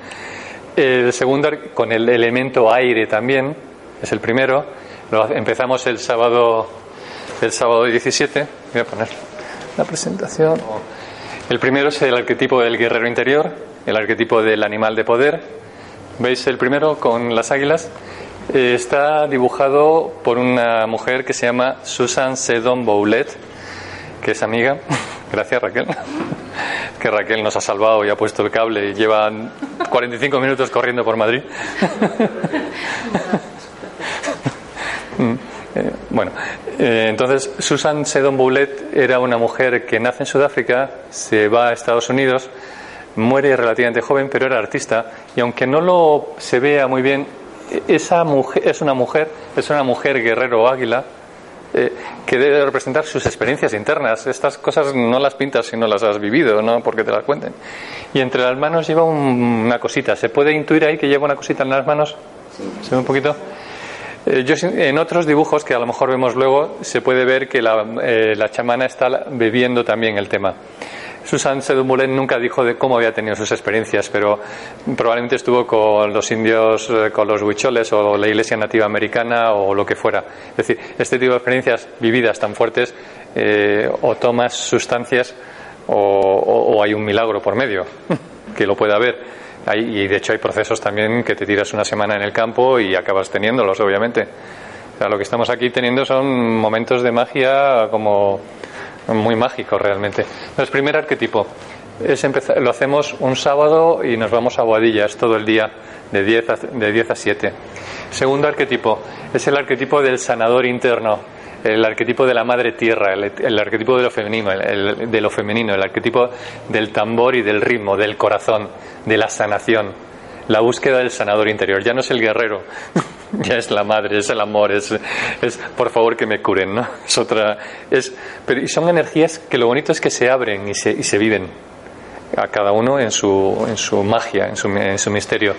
El segundo, con el elemento aire también, es el primero. Empezamos el sábado, el sábado 17. Voy a poner la presentación. El primero es el arquetipo del guerrero interior, el arquetipo del animal de poder. ¿Veis el primero con las águilas? Eh, está dibujado por una mujer que se llama Susan Sedon Boulet, que es amiga. [LAUGHS] Gracias, Raquel. [LAUGHS] Que Raquel nos ha salvado y ha puesto el cable y lleva 45 minutos corriendo por Madrid. [LAUGHS] Bueno, eh, entonces Susan Sedon Boulet era una mujer que nace en Sudáfrica, se va a Estados Unidos, muere relativamente joven, pero era artista y aunque no lo se vea muy bien, esa mujer es una mujer, es una mujer guerrero águila eh, que debe representar sus experiencias internas. Estas cosas no las pintas si no las has vivido, no porque te las cuenten. Y entre las manos lleva un, una cosita. ¿Se puede intuir ahí que lleva una cosita en las manos? ¿Se ve un poquito? Eh, yo, en otros dibujos que a lo mejor vemos luego se puede ver que la, eh, la chamana está bebiendo también el tema. Susan Sedumulén nunca dijo de cómo había tenido sus experiencias, pero probablemente estuvo con los indios, eh, con los huicholes o la iglesia nativa americana o lo que fuera. Es decir, este tipo de experiencias vividas tan fuertes eh, o tomas sustancias o, o, o hay un milagro por medio [LAUGHS] que lo pueda haber. Hay, y de hecho hay procesos también que te tiras una semana en el campo y acabas teniéndolos, obviamente. O sea, lo que estamos aquí teniendo son momentos de magia como muy mágicos realmente. Entonces, primer arquetipo. Es empezar, lo hacemos un sábado y nos vamos a Boadillas todo el día, de 10 a, de 10 a 7. Segundo arquetipo es el arquetipo del sanador interno el arquetipo de la madre tierra, el, el arquetipo de lo femenino, el, el, de lo femenino, el arquetipo del tambor y del ritmo, del corazón, de la sanación, la búsqueda del sanador interior. Ya no es el guerrero, [LAUGHS] ya es la madre, es el amor, es, es por favor que me curen, ¿no? Es otra, es, pero y son energías que lo bonito es que se abren y se, y se viven a cada uno en su, en su magia, en su, en su misterio.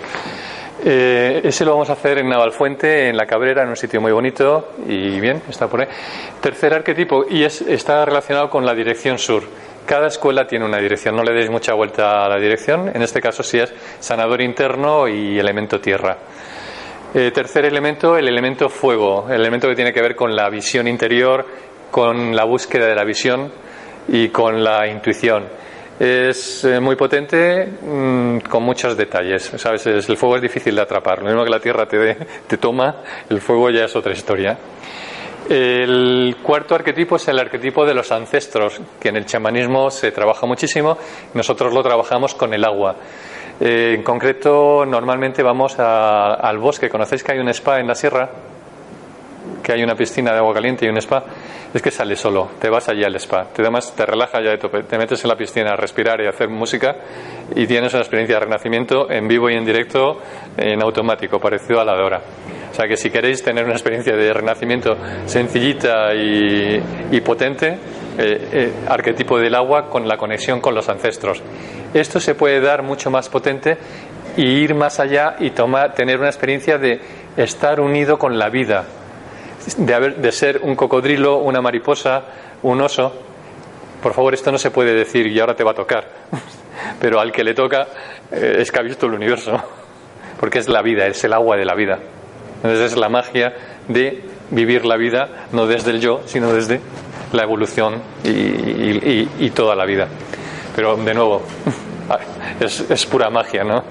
Eh, ese lo vamos a hacer en Navalfuente, en La Cabrera, en un sitio muy bonito y bien, está por ahí. Tercer arquetipo, y es, está relacionado con la dirección sur. Cada escuela tiene una dirección, no le deis mucha vuelta a la dirección. En este caso, sí es sanador interno y elemento tierra. Eh, tercer elemento, el elemento fuego, el elemento que tiene que ver con la visión interior, con la búsqueda de la visión y con la intuición es eh, muy potente mmm, con muchos detalles. ¿sabes? El fuego es difícil de atrapar. Lo mismo que la tierra te, te toma, el fuego ya es otra historia. El cuarto arquetipo es el arquetipo de los ancestros, que en el chamanismo se trabaja muchísimo. Nosotros lo trabajamos con el agua. Eh, en concreto, normalmente vamos a, al bosque. ¿Conocéis que hay un spa en la sierra? Que hay una piscina de agua caliente y un spa es que sales solo, te vas allí al spa, te, te relaja ya de tope, te metes en la piscina a respirar y hacer música y tienes una experiencia de renacimiento en vivo y en directo, en automático, parecido a la de ahora. O sea que si queréis tener una experiencia de renacimiento sencillita y, y potente, eh, eh, arquetipo del agua con la conexión con los ancestros. Esto se puede dar mucho más potente y ir más allá y tomar, tener una experiencia de estar unido con la vida, de, de ser un cocodrilo, una mariposa, un oso. Por favor, esto no se puede decir y ahora te va a tocar. [LAUGHS] Pero al que le toca eh, es que ha visto el universo. [LAUGHS] Porque es la vida, es el agua de la vida. Entonces es la magia de vivir la vida no desde el yo, sino desde la evolución y, y toda la vida. Pero de nuevo, [LAUGHS] es, es pura magia, ¿no?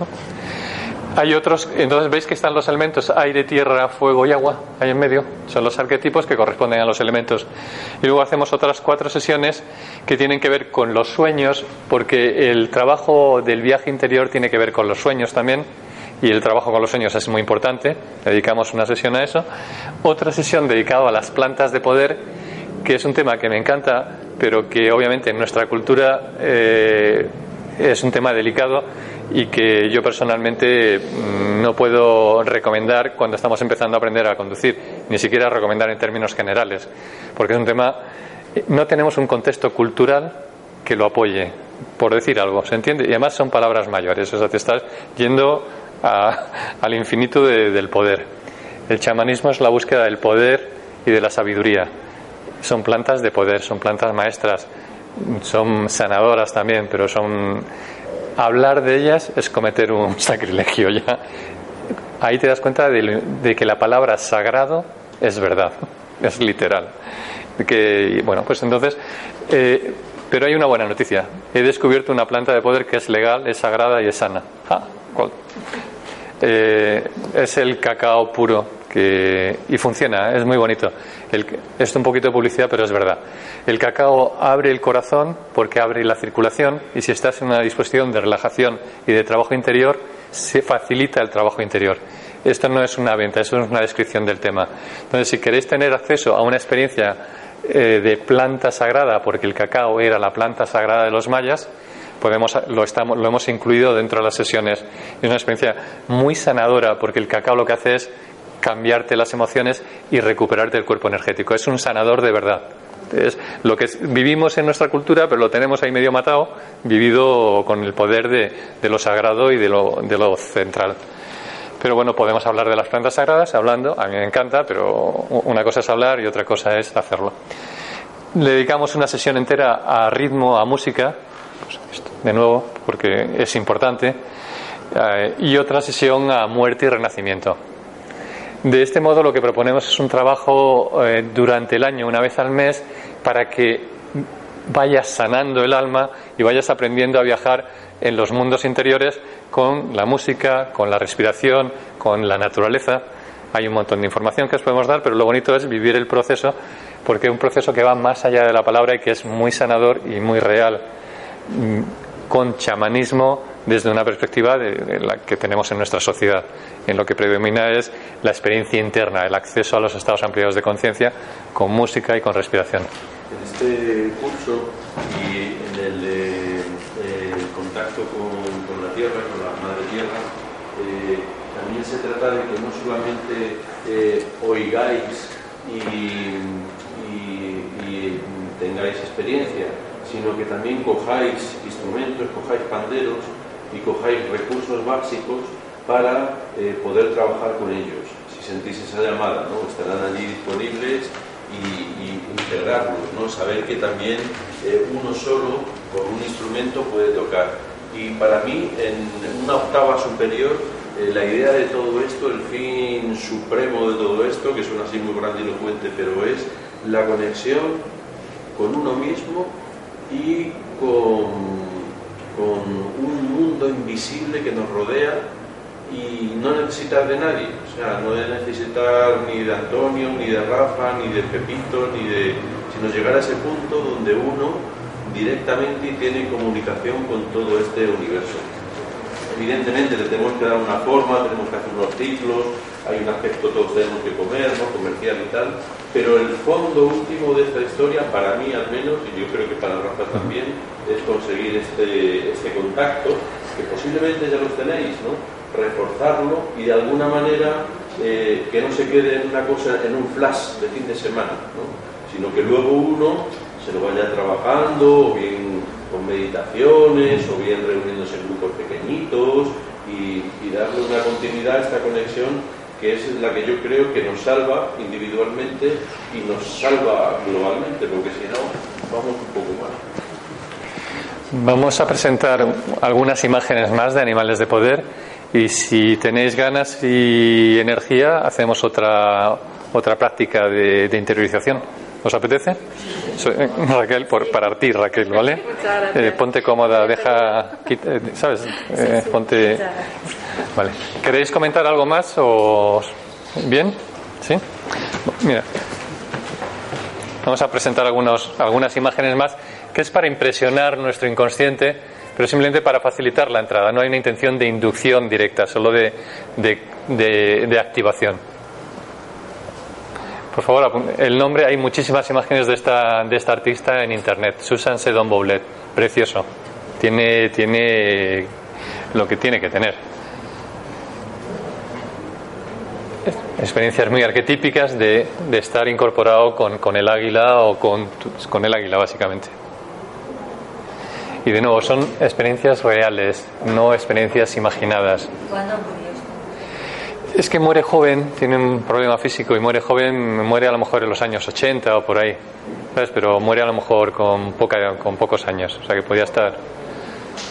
Hay otros, entonces veis que están los elementos aire, tierra, fuego y agua ahí en medio. Son los arquetipos que corresponden a los elementos. Y luego hacemos otras cuatro sesiones que tienen que ver con los sueños, porque el trabajo del viaje interior tiene que ver con los sueños también. Y el trabajo con los sueños es muy importante. Dedicamos una sesión a eso. Otra sesión dedicada a las plantas de poder, que es un tema que me encanta, pero que obviamente en nuestra cultura eh, es un tema delicado y que yo personalmente mm, no puedo recomendar cuando estamos empezando a aprender a conducir, ni siquiera recomendar en términos generales, porque es un tema, no tenemos un contexto cultural que lo apoye, por decir algo, ¿se entiende? Y además son palabras mayores, o sea, te estás yendo [LAUGHS] al infinito del poder. El chamanismo es la búsqueda del poder y de la sabiduría. Son plantas de poder, son plantas maestras, son sanadoras también, pero son hablar de ellas es cometer un [LAUGHS] sacrilegio ya. Ahí te das cuenta de, que la palabra sagrado es verdad, [LAUGHS] es literal. Que, bueno, pues entonces, eh, pero hay una buena noticia. He descubierto una planta de poder que es legal, es sagrada y es sana. Ah, eh, es el cacao puro que, y funciona, es muy bonito. El, es un poquito de publicidad, pero es verdad. El cacao abre el corazón porque abre la circulación y si estás en una disposición de relajación y de trabajo interior, se facilita el trabajo interior. Esto no es una venta, eso es una descripción del tema. Entonces, si queréis tener acceso a una experiencia eh, de planta sagrada, porque el cacao era la planta sagrada de los mayas, podemos, lo, estamos, lo hemos incluido dentro de las sesiones. Es una experiencia muy sanadora porque el cacao lo que hace es cambiarte las emociones y recuperarte el cuerpo energético. Es un sanador de verdad. Es lo que vivimos en nuestra cultura, pero lo tenemos ahí medio matado, vivido con el poder de, lo sagrado y de lo, de lo central. Pero bueno, podemos hablar de las plantas sagradas hablando, a mí me encanta, pero una cosa es hablar y otra cosa es hacerlo. Le dedicamos una sesión entera a ritmo, a música, pues de nuevo, porque es importante, eh, y otra sesión a muerte y renacimiento. De este modo lo que proponemos es un trabajo eh, durante el año, una vez al mes, para que vayas sanando el alma y vayas aprendiendo a viajar en los mundos interiores con la música, con la respiración, con la naturaleza. Hay un montón de información que os podemos dar, pero lo bonito es vivir el proceso, porque es un proceso que va más allá de la palabra y que es muy sanador y muy real, mm, con chamanismo desde una perspectiva de, la que tenemos en nuestra sociedad. En lo que predomina es la experiencia interna, el acceso a los estados ampliados de conciencia con música y con respiración. En este curso y en el de contacto con, la tierra, con la madre tierra, eh, también se trata de que no solamente eh, oigáis y, y tengáis experiencia, sino que también cojáis instrumentos, cojáis panderos y cojáis recursos básicos para eh, poder trabajar con ellos. Si sentís esa llamada, ¿no? estarán allí disponibles y, integrarlos, ¿no? saber que también eh, uno solo con un instrumento puede tocar. Y para mí, en una octava superior, eh, la idea de todo esto, el fin supremo de todo esto, que suena así muy grandilocuente, pero es la conexión con uno mismo y con con un mundo invisible que nos rodea y no necesitar de nadie, o sea, no de necesitar ni de Antonio, ni de Rafa, ni de Pepito, ni de... sino llegar a ese punto donde uno directamente tiene comunicación con todo este universo. Evidentemente le tenemos que dar una forma, tenemos que hacer unos ciclos, hay un aspecto todos tenemos que comer, ¿no? comercial y tal, pero el fondo último de esta historia, para mí al menos, y yo creo que para Rafa también, es conseguir este, este contacto, que posiblemente ya los tenéis, ¿no? reforzarlo y de alguna manera eh, que no se quede en una cosa, en un flash de fin de semana, ¿no? sino que luego uno se lo vaya trabajando, o bien con meditaciones, o bien reuniéndose en grupos pequeñitos y, y darle una continuidad a esta conexión que es la que yo creo que nos salva individualmente y nos salva globalmente, porque si no, vamos un poco mal. Vamos a presentar algunas imágenes más de animales de poder y si tenéis ganas y energía hacemos otra, otra práctica de, de interiorización. ¿Os apetece? Eh, Raquel, por, para ti, Raquel, ¿vale? Eh, ponte cómoda, deja, ¿sabes? ponte. Vale. ¿Queréis comentar algo más o bien? ¿Sí? Mira. Vamos a presentar algunos, algunas imágenes más que es para impresionar nuestro inconsciente, pero simplemente para facilitar la entrada. No hay una intención de inducción directa, solo de, de, activación. Por favor, el nombre, hay muchísimas imágenes de esta, de esta artista en internet, Susan Sedon Boulet, precioso. Tiene, tiene lo que tiene que tener. experiencias muy arquetípicas de, estar incorporado con, el águila o con, con el águila básicamente. Y de nuevo, son experiencias reales, no experiencias imaginadas. ¿Cuándo murió? Es que muere joven, tiene un problema físico y muere joven, muere a lo mejor en los años 80 o por ahí, ¿sabes? Pero muere a lo mejor con, poca, con pocos años, o sea que podía estar.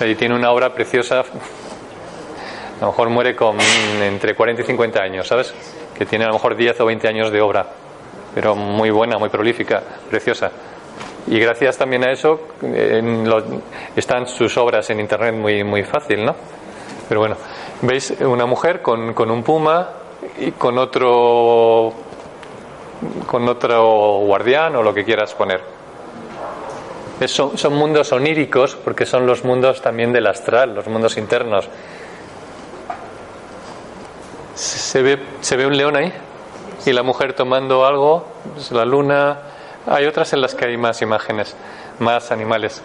Y tiene una obra preciosa, [LAUGHS] a lo mejor muere con entre 40 y 50 años, ¿sabes? Que tiene a lo mejor 10 o 20 años de obra, pero muy buena, muy prolífica, preciosa. Y gracias también a eso están sus obras en internet muy, muy fácil, ¿no? Pero bueno, veis una mujer con, un puma y con otro con otro guardián o lo que quieras poner. son, son mundos oníricos porque son los mundos también del astral, los mundos internos. Se ve, se ve un león ahí y la mujer tomando algo, pues la luna. Hay otras en las que hay más imágenes, más animales.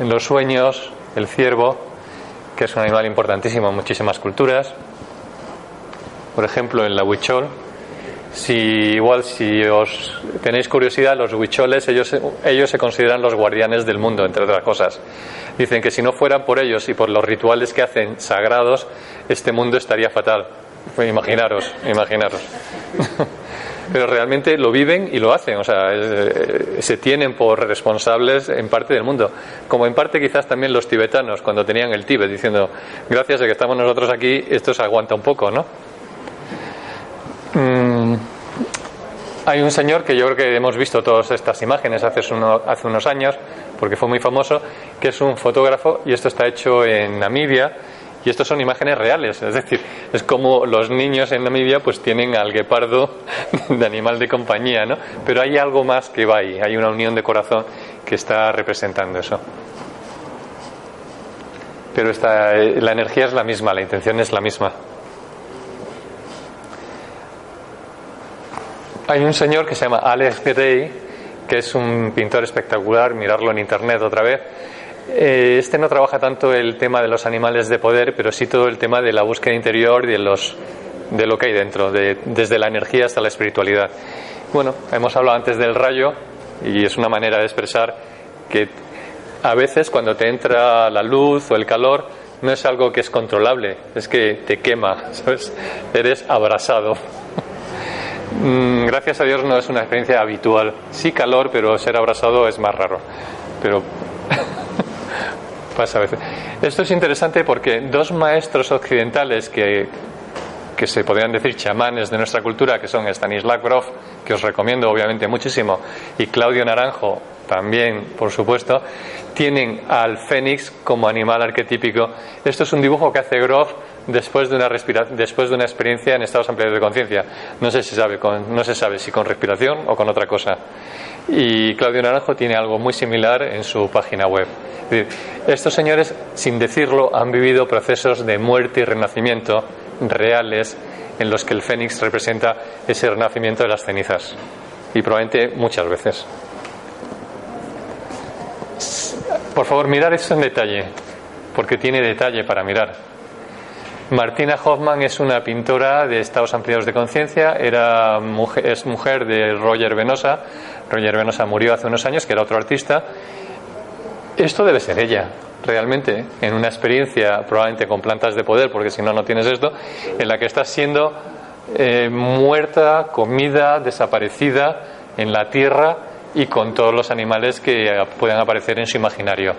En los sueños, el ciervo, que es un animal importantísimo en muchísimas culturas. Por ejemplo, en la huichol, si igual si os tenéis curiosidad, los huicholes ellos, ellos se consideran los guardianes del mundo, entre otras cosas. Dicen que si no fueran por ellos y por los rituales que hacen sagrados, este mundo estaría fatal. Pues imaginaros, imaginaros. [LAUGHS] Pero realmente lo viven y lo hacen, o sea, eh, se tienen por responsables en parte del mundo. Como en parte quizás también los tibetanos, cuando tenían el Tíbet, diciendo, gracias a que estamos nosotros aquí, esto se aguanta un poco, ¿no? Mm, hay un señor que yo creo que hemos visto todas estas imágenes hace, hace unos años, porque fue muy famoso, que es un fotógrafo y esto está hecho en Namibia y estos son imágenes reales, es decir, es como los niños en Namibia pues tienen al guepardo [LAUGHS] de animal de compañía, ¿no? Pero hay algo más que va ahí, hay una unión de corazón que está representando eso. Pero esta, la energía es la misma, la intención es la misma. Hay un señor que se llama Alex Gray, que es un pintor espectacular, mirarlo en internet otra vez, eh, este no trabaja tanto el tema de los animales de poder, pero sí todo el tema de la búsqueda interior y de, los, de lo que hay dentro, desde la energía hasta la espiritualidad. Bueno, hemos hablado antes del rayo y es una manera de expresar que a veces cuando te entra la luz o el calor no es algo que es controlable, es que te quema, [LAUGHS] ¿sabes? Eres abrasado. [LAUGHS] Mm, gracias a Dios no es una experiencia habitual. Sí calor, pero ser abrasado es más raro. Pero [LAUGHS] pasa a veces. Esto es interesante porque dos maestros occidentales que, que se podrían decir chamanes de nuestra cultura, que son Stanislav Grof, que os recomiendo obviamente muchísimo, y Claudio Naranjo, también, por supuesto, tienen al fénix como animal arquetípico. Esto es un dibujo que hace Grof después de una, después de una experiencia en estados ampliados de conciencia. No, sé si sabe no se sabe si con respiración o con otra cosa. Y Claudio Naranjo tiene algo muy similar en su página web. estos señores, sin decirlo, han vivido procesos de muerte y renacimiento reales en los que el fénix representa ese renacimiento de las cenizas. Y probablemente muchas veces. Por favor, mirar esto en detalle, porque tiene detalle para mirar. Martina Hoffman es una pintora de estados ampliados de conciencia, era es mujer de Roger Venosa. Roger Venosa murió hace unos años, que era otro artista. Esto debe ser ella, realmente, en una experiencia probablemente con plantas de poder, porque si no, no tienes esto, en la que estás siendo eh, muerta, comida, desaparecida en la tierra y con todos los animales que puedan aparecer en su imaginario.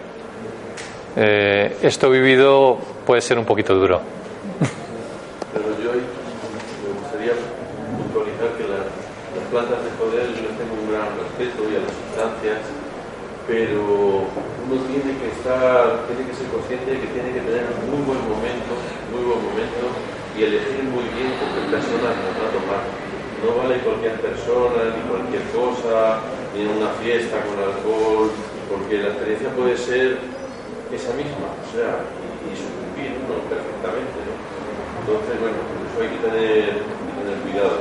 Eh, esto vivido puede ser un poquito duro. Pero yo me gustaría puntualizar que las, plantas de poder no tengo un gran objeto y a las sustancias, pero uno tiene que estar, tiene que ser consciente de que tiene que tener muy buen momento, muy buen momento y elegir muy bien con qué personas nos va a tomar. No vale cualquier persona ni cualquier cosa, ni en una fiesta con alcohol, porque la experiencia puede ser esa misma, o sea, y, y perfectamente, ¿no? Entonces, bueno, eso hay que tener, tener cuidado.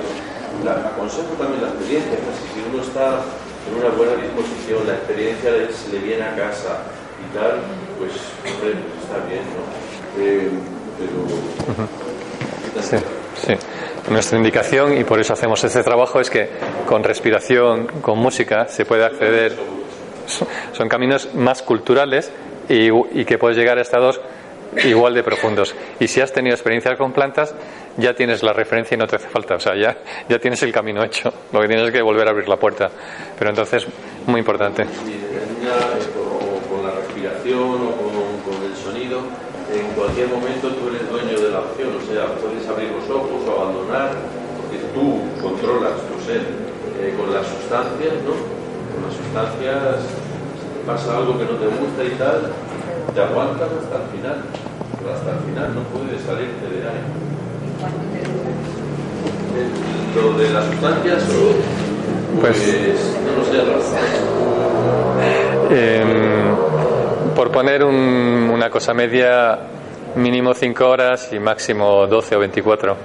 La, aconsejo también la experiencia, casi si uno está en una buena disposición, la experiencia se le viene a casa y tal, pues, hombre, pues está bien, ¿no? Eh, pero... Sí, sí. Nuestra indicación, y por eso hacemos este trabajo, es que con respiración, con música, se puede acceder. Son caminos más culturales y, y que puedes llegar a estados igual de profundos. Y si has tenido experiencias con plantas, ya tienes la referencia y no te hace falta. O sea, ya, ya tienes el camino hecho. Lo que tienes es que volver a abrir la puerta. Pero entonces, muy importante. o con la respiración o con, el sonido, en cualquier momento tú eres dueño de la opción. O sea, puedes abrir los ojos o abandonar, porque tú controlas tu ser eh, con las sustancias, ¿no? Con las sustancias pasa algo que no te gusta y tal, te aguantas hasta el final. hasta el final no puedes salirte de ahí. Lo de las sustancias, pues, pues no lo sé, eh, por poner un, una cosa media, mínimo 5 horas y máximo 12 o 24.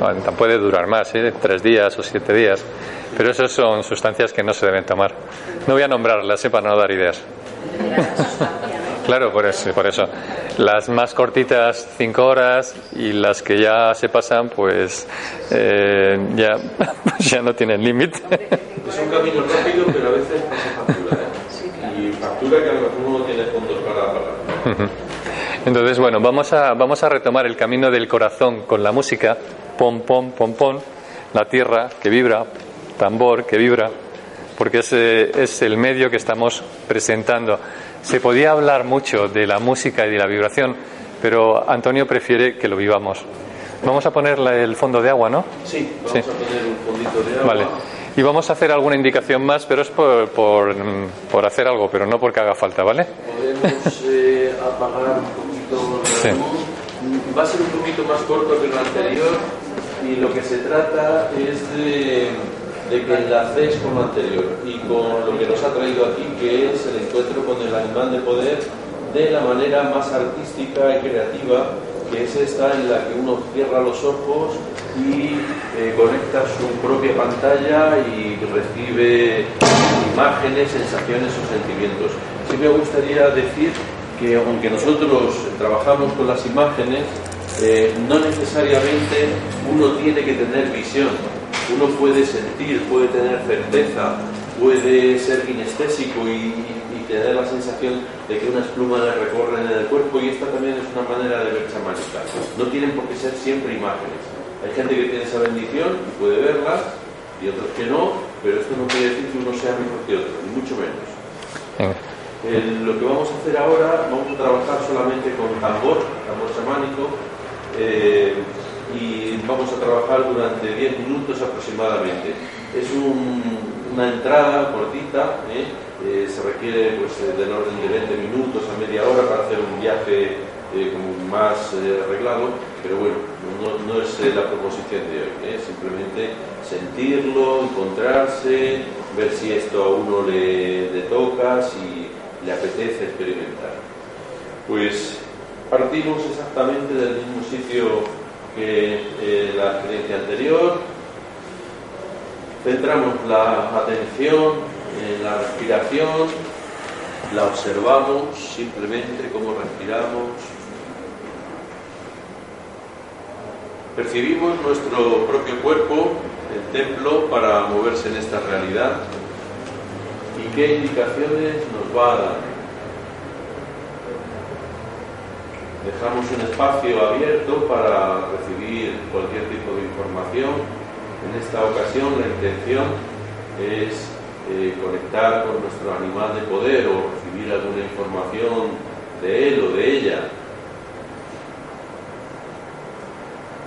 Bueno, puede durar más, ¿eh? tres días o siete días. Pero esas son sustancias que no se deben tomar. No voy a nombrarlas ¿eh? para no dar ideas. Claro, por eso, por eso. Las más cortitas, cinco horas, y las que ya se pasan, pues eh, ya, [LAUGHS] ya no tienen límite. Es un camino rápido, pero a veces pasa factura. ¿eh? Y factura que a lo mejor uno tiene fondos para pagar. Entonces, bueno, vamos a, vamos a retomar el camino del corazón con la música. Pom, pom, pom, pom. La tierra que vibra, tambor que vibra, porque es, es el medio que estamos presentando. Se podía hablar mucho de la música y de la vibración, pero Antonio prefiere que lo vivamos. Vamos a poner el fondo de agua, ¿no? Sí, vamos a poner un fondito de agua. Vale. Y vamos a hacer alguna indicación más, pero es por, por, por hacer algo, pero no porque haga falta, ¿vale? Podemos eh, apagar un poquito la sí. Va a ser un poquito más corto que el anterior y lo que se trata es de de que enlacéis con lo anterior y con lo que nos ha traído aquí, que es el encuentro con el animal de poder de la manera más artística y creativa, que es esta en la que uno cierra los ojos y eh, conecta su propia pantalla y recibe imágenes, sensaciones o sentimientos. Sí me gustaría decir que aunque nosotros trabajamos con las imágenes, eh, no necesariamente uno tiene que tener visión uno puede sentir, puede tener certeza, puede ser kinestésico y, tener la sensación de que unas plumas le recorren en el cuerpo y esta también es una manera de ver chamánica. No tienen por qué ser siempre imágenes. Hay gente que tiene esa bendición y puede verlas y otros que no, pero esto no quiere decir que uno sea mejor que otro, ni mucho menos. lo que vamos a hacer ahora, vamos a trabajar solamente con tambor, tambor chamánico. Eh, y vamos a trabajar durante 10 minutos aproximadamente. Es una entrada cortita, ¿eh? Eh, se requiere pues, eh, del orden de 20 minutos a media hora para hacer un viaje más arreglado, pero bueno, no, es la proposición de hoy, simplemente sentirlo, encontrarse, ver si esto a uno le toca, si le apetece experimentar. Pues partimos exactamente del mismo sitio que eh, la experiencia anterior. Centramos la atención en la respiración, la observamos simplemente cómo respiramos. Percibimos nuestro propio cuerpo, el templo, para moverse en esta realidad y qué indicaciones nos va a dar. Dejamos un espacio abierto para recibir cualquier tipo de información. En esta ocasión la intención es eh, conectar con nuestro animal de poder o recibir alguna información de él o de ella.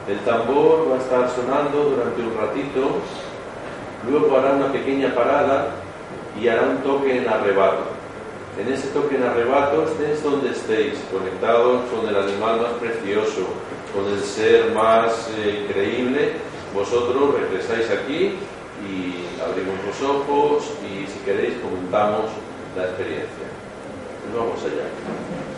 El tambor va a estar sonando durante un ratito, luego hará una pequeña parada y hará un toque en arrebato. En ese toque en arrebato estéis donde estéis, conectados con el animal más precioso, con el ser más eh, increíble, vosotros regresáis aquí y abrimos los ojos y si queréis comentamos la experiencia. Vamos allá.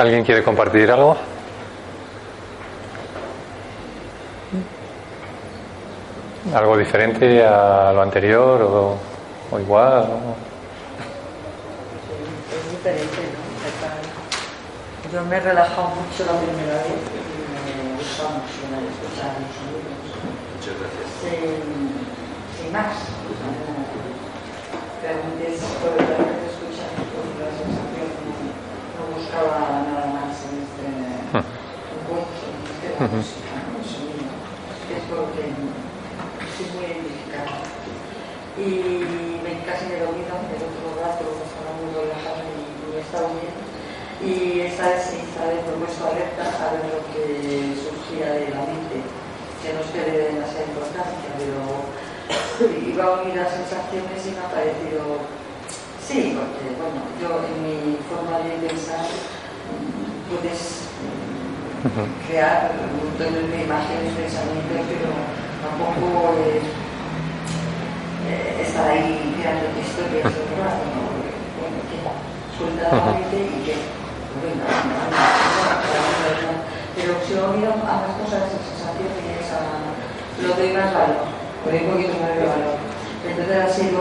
¿Alguien quiere compartir algo? ¿Algo diferente a lo anterior o, o igual? o- Es diferente, ¿no? Yo me he relajado mucho la primera vez y me gusta mucho escuchar los. Muchas gracias. Sin, sin más. O sea, no- Realmente es por el que te escuchas, por la sensación, no, no buscaba nada más en este encuentro, en este la música, ¿no? el sonido. Es por lo que estoy muy identificada. Y me casi me dormido el otro rato, estaba muy relajada y, y estaba bien. Y esta vez esta vez me puesto alerta a ver lo que surgía de la mente, que no es que le dé demasiada importancia, pero iba a unir las sensaciones y me ha parecido, sí, porque bueno, yo en mi forma de pensar mm, puedes mm, crear un montón de imágenes, pensamientos, pero tampoco eh, estar ahí creando historias el rato, ¿no? Bueno, que suelta la mente y que, bueno, no, no, no, no, pero si he oído ambas cosas, esa sensación y esa, lo doy más valor, lo doy un poquito más de valor. Entonces ha sido,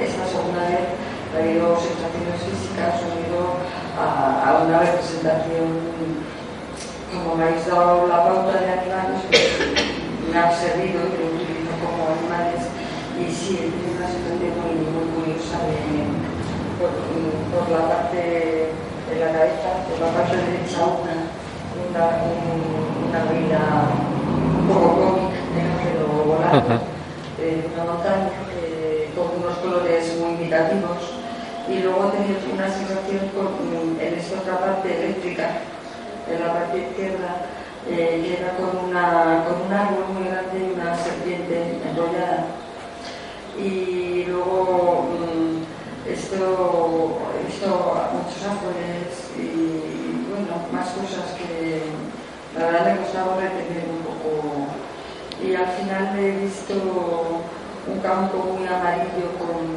esta segunda vez, ha habido sensaciones físicas, he oído a, a una representación como me habéis dado la pauta de animales, pues me ha servido y lo utilizo como animales. Y sí, tenido una situación muy, muy curiosa de, por, por la parte de la cabeza, por la parte derecha, una, una, un- una vida un poco cómica, pero volando, eh, una montaña eh, con unos colores muy invitativos. Y luego tenido una sensación con, en esta otra parte eléctrica, en la parte izquierda, eh, que era con, una, con un árbol muy grande y una serpiente enrollada. Y luego mm, esto, he visto muchos árboles y bueno, más cosas que la verdad me costaba retener un poco. Y al final he visto un campo muy amarillo con,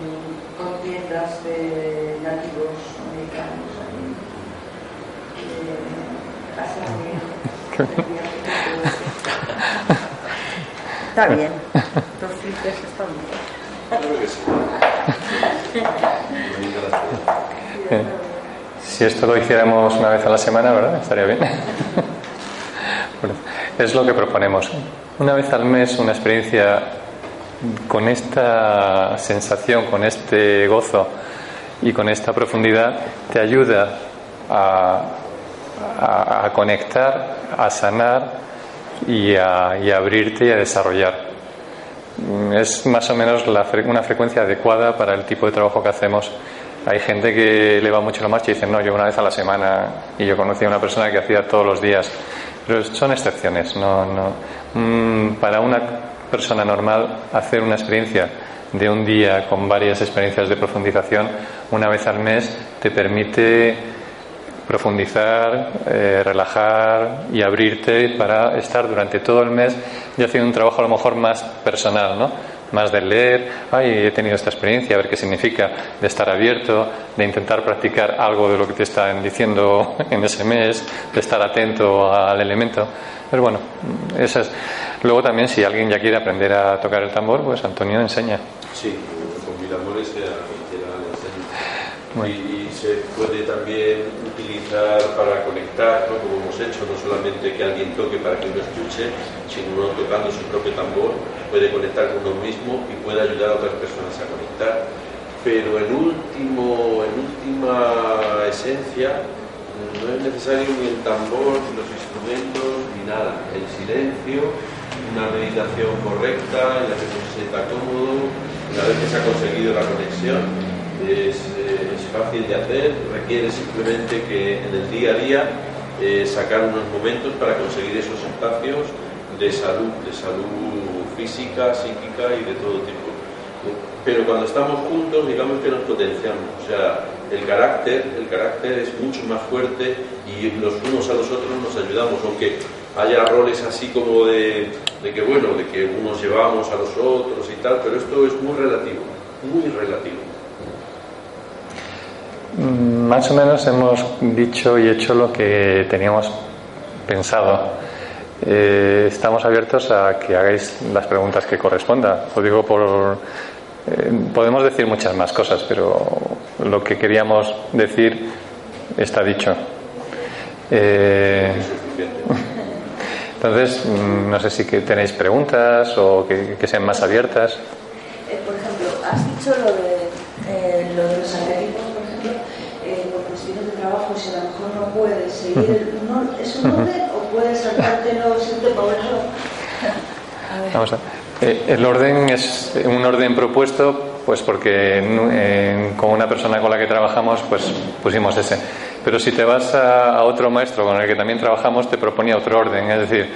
con tiendas de nativos americanos ahí. que ha sido muy bien. [LAUGHS] Está bien. Los flippers están bien. Si esto lo hiciéramos una vez a la semana, ¿verdad? Estaría bien. [LAUGHS] Es lo que proponemos. Una vez al mes una experiencia con esta sensación, con este gozo y con esta profundidad te ayuda a, conectar, a sanar y a abrirte y a desarrollar. Mm, Es más o menos una frecuencia adecuada para el tipo de trabajo que hacemos. Hay gente que le va mucho la marcha y dicen, no, yo una vez a la semana. Y yo conocí a una persona que hacía todos los días. Pero son excepciones. No, no. Mm, para una persona normal, hacer una experiencia de un día con varias experiencias de profundización una vez al mes te permite profundizar, eh, relajar y abrirte para estar durante todo el mes y haciendo un trabajo a lo mejor más personal, ¿no? Más de leer, ay, he tenido esta experiencia, a ver qué significa, de estar abierto, de intentar practicar algo de lo que te están diciendo en ese mes, de estar atento al elemento. Pero bueno, eso es. Luego también, si alguien ya quiere aprender a tocar el tambor, pues Antonio enseña. Sí, con mil amores se cualquiera le enseña. Muy Y, y se puede también utilizar para conectar, ¿no? como hemos hecho, no solamente que alguien toque para que uno escuche, sino uno tocando su propio tambor puede conectar con uno mismo y puede ayudar a otras personas a conectar. Pero en último, en última esencia, no es necesario ni el tambor, ni los instrumentos, ni nada. El silencio, una meditación correcta en la que uno se sienta cómodo, una vez que se ha conseguido la conexión, es, eh, es fácil de hacer, requiere simplemente que en el día a día eh, sacar unos momentos para conseguir esos espacios de salud, de salud física, psíquica y de todo tipo. Pero cuando estamos juntos, digamos que nos potenciamos. O sea, el carácter, el carácter es mucho más fuerte y los unos a los otros nos ayudamos, aunque haya roles así como de, de que bueno, de que unos llevamos a los otros y tal, pero esto es muy relativo, muy relativo. Mm, más o menos hemos dicho y hecho lo que teníamos pensado. Eh, estamos abiertos a que hagáis las preguntas que corresponda. Os digo por. eh, podemos decir muchas más cosas, pero lo que queríamos decir está dicho. Eh, entonces, mm, no sé si que tenéis preguntas o que, que sean más abiertas. Por ejemplo, has dicho lo de, eh, lo de los algoritmos, por ejemplo, eh, por cuestiones de trabajo, si a lo mejor no no, ¿es un orden o puedes saltártelo siempre ponerlo? A ver. Vamos a eh, el orden es un orden propuesto, pues porque en- en- con una persona con la que trabajamos, pues pusimos ese. Pero si te vas a, a otro maestro con el que también trabajamos, te proponía otro orden. Es decir,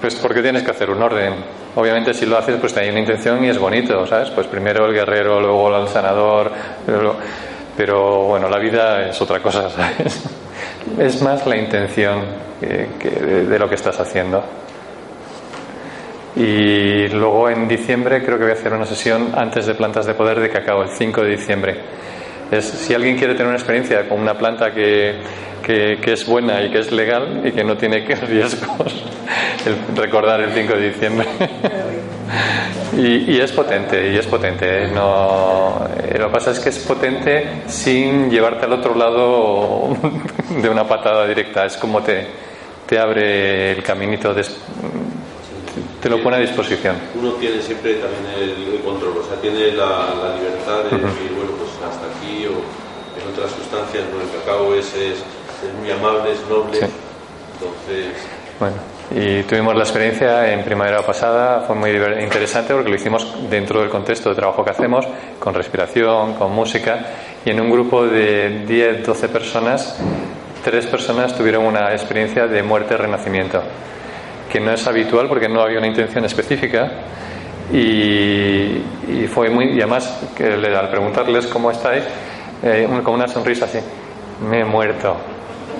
pues porque tienes que hacer un orden. Obviamente si lo haces, pues hay una intención y es bonito, ¿sabes? Pues primero el guerrero, luego el sanador, luego- pero bueno, la vida es otra cosa, ¿sabes? [LAUGHS] Es más la intención que- de- de lo que estás haciendo. Y luego en diciembre creo que voy a hacer una sesión antes de plantas de poder de cacao, el 5 de diciembre. Es, si alguien quiere tener una experiencia con una planta que, que, que es buena y que es legal y que no tiene [LAUGHS] riesgos, el- recordar el 5 de diciembre. [LAUGHS] Y, y es potente, y es potente. ¿eh? No, lo que pasa es que es potente sin llevarte al otro lado [LAUGHS] de una patada directa. Es como te, te abre el caminito, des- te lo pone a disposición. Uno tiene siempre también el, el control, o sea, tiene la, la libertad de decir, bueno, pues hasta aquí o en otras sustancias, no, el cacao es, es, es muy amable, es noble, Sí. entonces Bueno, y tuvimos la experiencia en primavera pasada, fue muy interesante porque lo hicimos dentro del contexto de trabajo que hacemos, con respiración, con música, y en un grupo de 10, 12 personas, tres personas tuvieron una experiencia de muerte-renacimiento, que no es habitual porque no había una intención específica. Y, y fue muy y además que al preguntarles cómo estáis eh, con una sonrisa así me he muerto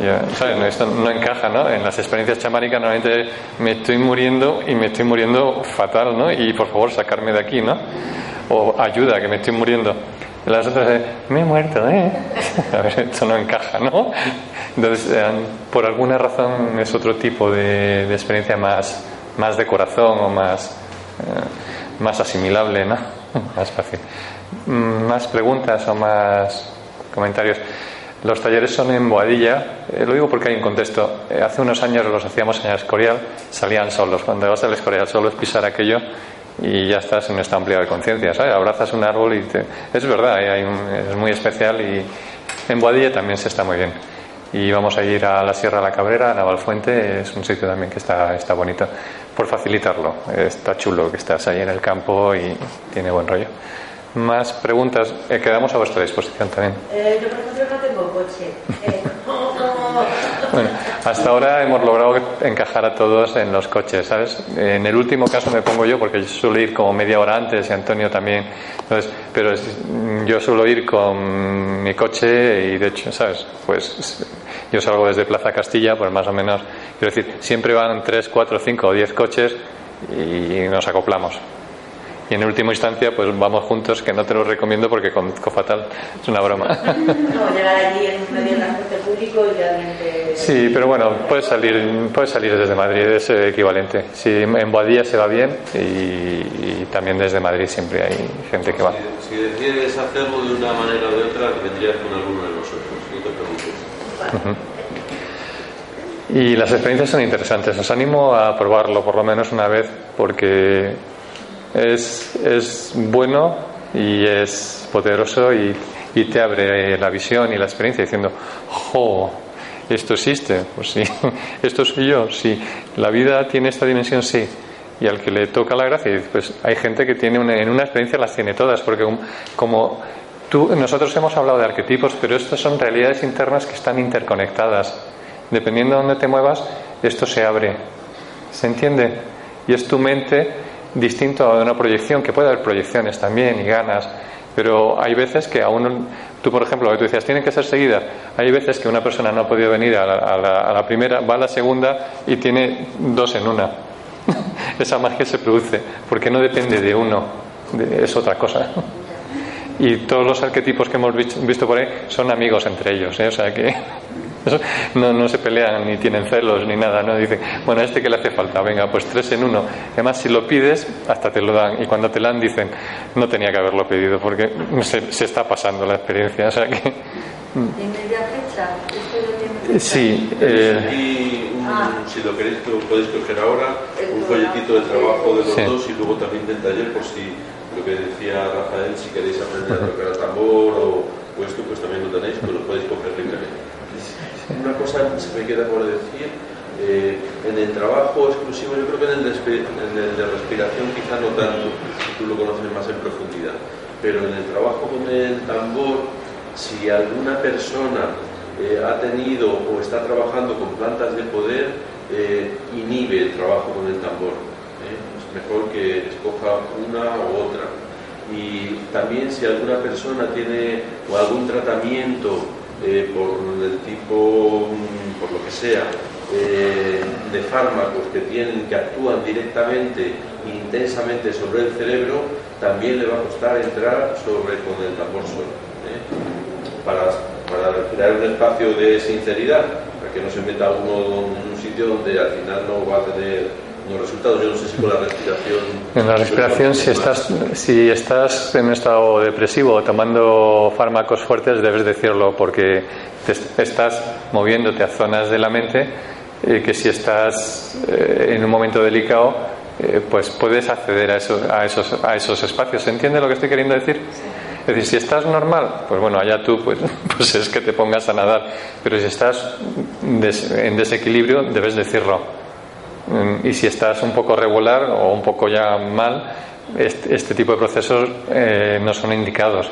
ya, ¿sabes? Esto no encaja, ¿no? En las experiencias chamánicas normalmente me estoy muriendo y me estoy muriendo fatal, ¿no? Y por favor sacarme de aquí, ¿no? O ayuda, que me estoy muriendo. Las otras, me he muerto, ¿eh? [LAUGHS] A ver, esto no encaja, ¿no? Entonces, eh, por alguna razón es otro tipo de, de experiencia más, más de corazón o más, eh, más asimilable, ¿no? [LAUGHS] Más fácil. Mm, ¿Más preguntas o más comentarios? Los talleres son en Boadilla, eh, lo digo porque hay un contexto. Eh, hace unos años los hacíamos en el Escorial, salían solos. Cuando vas al Escorial solo es pisar aquello y ya estás en un estado ampliado de conciencia, ¿sabes? Abrazas un árbol y te... Es verdad, eh, hay un- es muy especial y en Boadilla también se está muy bien. Y vamos a ir a la Sierra de la Cabrera, a Navalfuente, es un sitio también que está, está bonito. Por facilitarlo, está chulo que estás ahí en el campo y tiene buen rollo. Más preguntas, Eh, quedamos a vuestra disposición también. Eh, yo, por ejemplo, no tengo coche. Eh, ¿cómo- cómo- Bueno, hasta ahora hemos logrado encajar a todos en los coches, ¿sabes? En el último caso me pongo yo porque yo suelo ir como media hora antes y Antonio también. Entonces, pero es- yo suelo ir con mi coche y de hecho, ¿sabes? Pues yo salgo desde Plaza Castilla, pues más o menos, quiero decir, siempre van 3, 4, 5 o 10 coches y nos acoplamos. Y en última instancia, pues vamos juntos, que no te lo recomiendo porque conduzco fatal. Es una broma. [LAUGHS] No, llegar allí en medio de transporte público y realmente... Sí, pero bueno, puedes salir, puedes salir desde Madrid, es equivalente. Sí, en Boadilla se va bien y, y también desde Madrid siempre hay gente que va. si, si decides hacerlo de una manera o de otra, vendrías con alguno de nosotros, no te preocupes. Y las experiencias son interesantes. Os animo a probarlo por lo menos una vez porque es, es bueno y es poderoso y, y te abre la visión y la experiencia diciendo, ¡jo! ¿Esto existe? Pues sí. [LAUGHS] ¿Esto soy yo? Sí. ¿La vida tiene esta dimensión? Sí. Y al que le toca la gracia, pues hay gente que tiene en una experiencia las tiene todas, porque como tú, nosotros hemos hablado de arquetipos, pero estas son realidades internas que están interconectadas. Dependiendo de dónde te muevas, esto se abre. ¿Se entiende? Y es tu mente distinto a una proyección, que puede haber proyecciones también y ganas, pero hay veces que aún, tú por ejemplo, tú decías, tienen que ser seguidas. Hay veces que una persona no ha podido venir a la, a la- a la primera, va a la segunda y tiene dos en una. [LAUGHS] Esa magia se produce, porque no depende de uno, es otra cosa. Y todos los arquetipos que hemos visto por ahí son amigos entre ellos, ¿eh? o sea que [LAUGHS] no, no se pelean ni tienen celos ni nada, ¿no? Dicen, bueno, a este que le hace falta, venga, pues tres en uno. Además, si lo pides, hasta te lo dan. Y cuando te lo dan, dicen, no tenía que haberlo pedido porque se, se está pasando la experiencia. O sea que. ¿Tiene ya fecha? Sí. Eh, ah. si lo queréis, lo podéis coger ahora, un folletito de trabajo de los dos y luego también del taller, por si lo que decía Rafael, si queréis aprender a tocar el tambor o, o esto, pues también lo tenéis, pues lo podéis coger libremente. Una cosa se me queda por decir, eh, en el trabajo exclusivo, yo creo que en el, de, respiración quizá no tanto, tú lo conoces más en profundidad, pero en el trabajo con el tambor, si alguna persona eh, ha tenido o está trabajando con plantas de poder, eh, inhibe el trabajo con el tambor. Mejor que escoja una u otra. Y también si alguna persona tiene o algún tratamiento eh, por el tipo, mm, por lo que sea, eh, de fármacos que tienen, que actúan directamente, intensamente sobre el cerebro, también le va a costar entrar sobre con el tambor solo. ¿eh? Para, para crear un espacio de sinceridad, para que no se meta uno en un sitio donde al final no va a tener los resultados. Yo no sé si con la respiración. En la respiración, si estás, si estás en un estado depresivo o tomando fármacos fuertes, debes decirlo porque te estás moviéndote a zonas de la mente eh, que si estás eh, en un momento delicado, eh, pues puedes acceder a, a, esos, a esos espacios. ¿Se entiende lo que estoy queriendo decir? Es decir, si estás normal, pues bueno, allá tú, pues, [LAUGHS] pues es que te pongas a nadar. Pero si estás en desequilibrio, debes decirlo. Mm, y si estás un poco regular o un poco ya mal, este, tipo de procesos eh, no son indicados.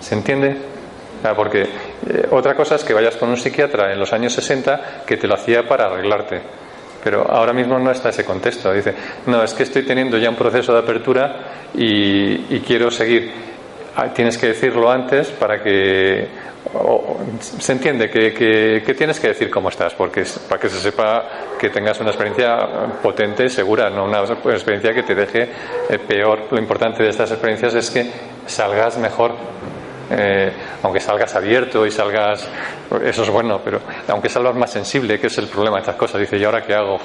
¿Se entiende? porque eh, otra cosa es que vayas con un psiquiatra en los años 60 que te lo hacía para arreglarte. Pero ahora mismo no está ese contexto. Dice, no, es que estoy teniendo ya un proceso de apertura y quiero seguir. Ah, tienes que decirlo antes para que se entiende que, tienes que decir cómo estás, porque para que se sepa que tengas una experiencia potente, segura, no una experiencia que te deje eh, peor. Lo importante de estas experiencias es que salgas mejor. Eh, aunque salgas abierto y salgas, eso es bueno, pero aunque salgas más sensible, que es el problema de estas cosas, dice, ¿y ahora qué hago?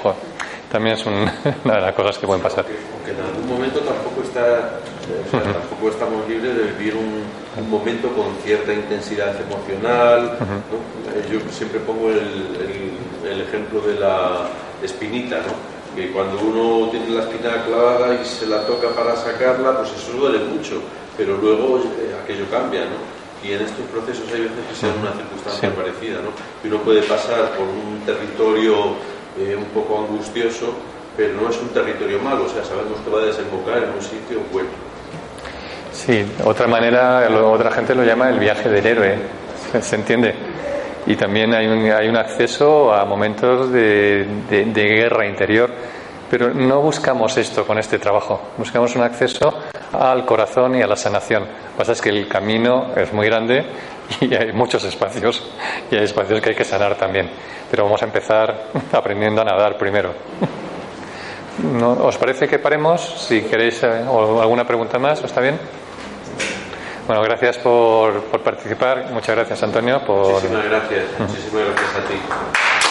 también es [LAUGHS] una de las cosas que pueden pasar. Aunque en algún momento tampoco está tampoco estamos libres de vivir un, momento con cierta intensidad emocional. Eh, yo siempre pongo el, ejemplo de la espinita, que cuando uno tiene la espina clavada y se la toca para sacarla, pues eso duele mucho, pero luego eh, aquello cambia. Y en estos procesos hay veces que se una circunstancia parecida, ¿no? Y uno puede pasar por un territorio eh, un poco angustioso, pero no es un territorio malo, o sea, sabemos que va a desembocar en un sitio bueno. Sí, otra manera, otra gente lo llama el viaje del héroe, [LAUGHS] ¿se entiende? Y también hay un, hay un acceso a momentos de, guerra interior, pero no buscamos esto con este trabajo, buscamos un acceso al corazón y a la sanación. Lo que pasa es que el camino es muy grande [LAUGHS] y hay muchos espacios, y hay espacios que hay que sanar también. Pero vamos a empezar [LAUGHS] aprendiendo a nadar primero. [LAUGHS] ¿Os parece que paremos? Si queréis eh, o alguna pregunta más, ¿está bien? Bueno, gracias por, por participar. Muchas gracias, Antonio. Por... Muchísimas gracias. Muchísimas gracias a ti.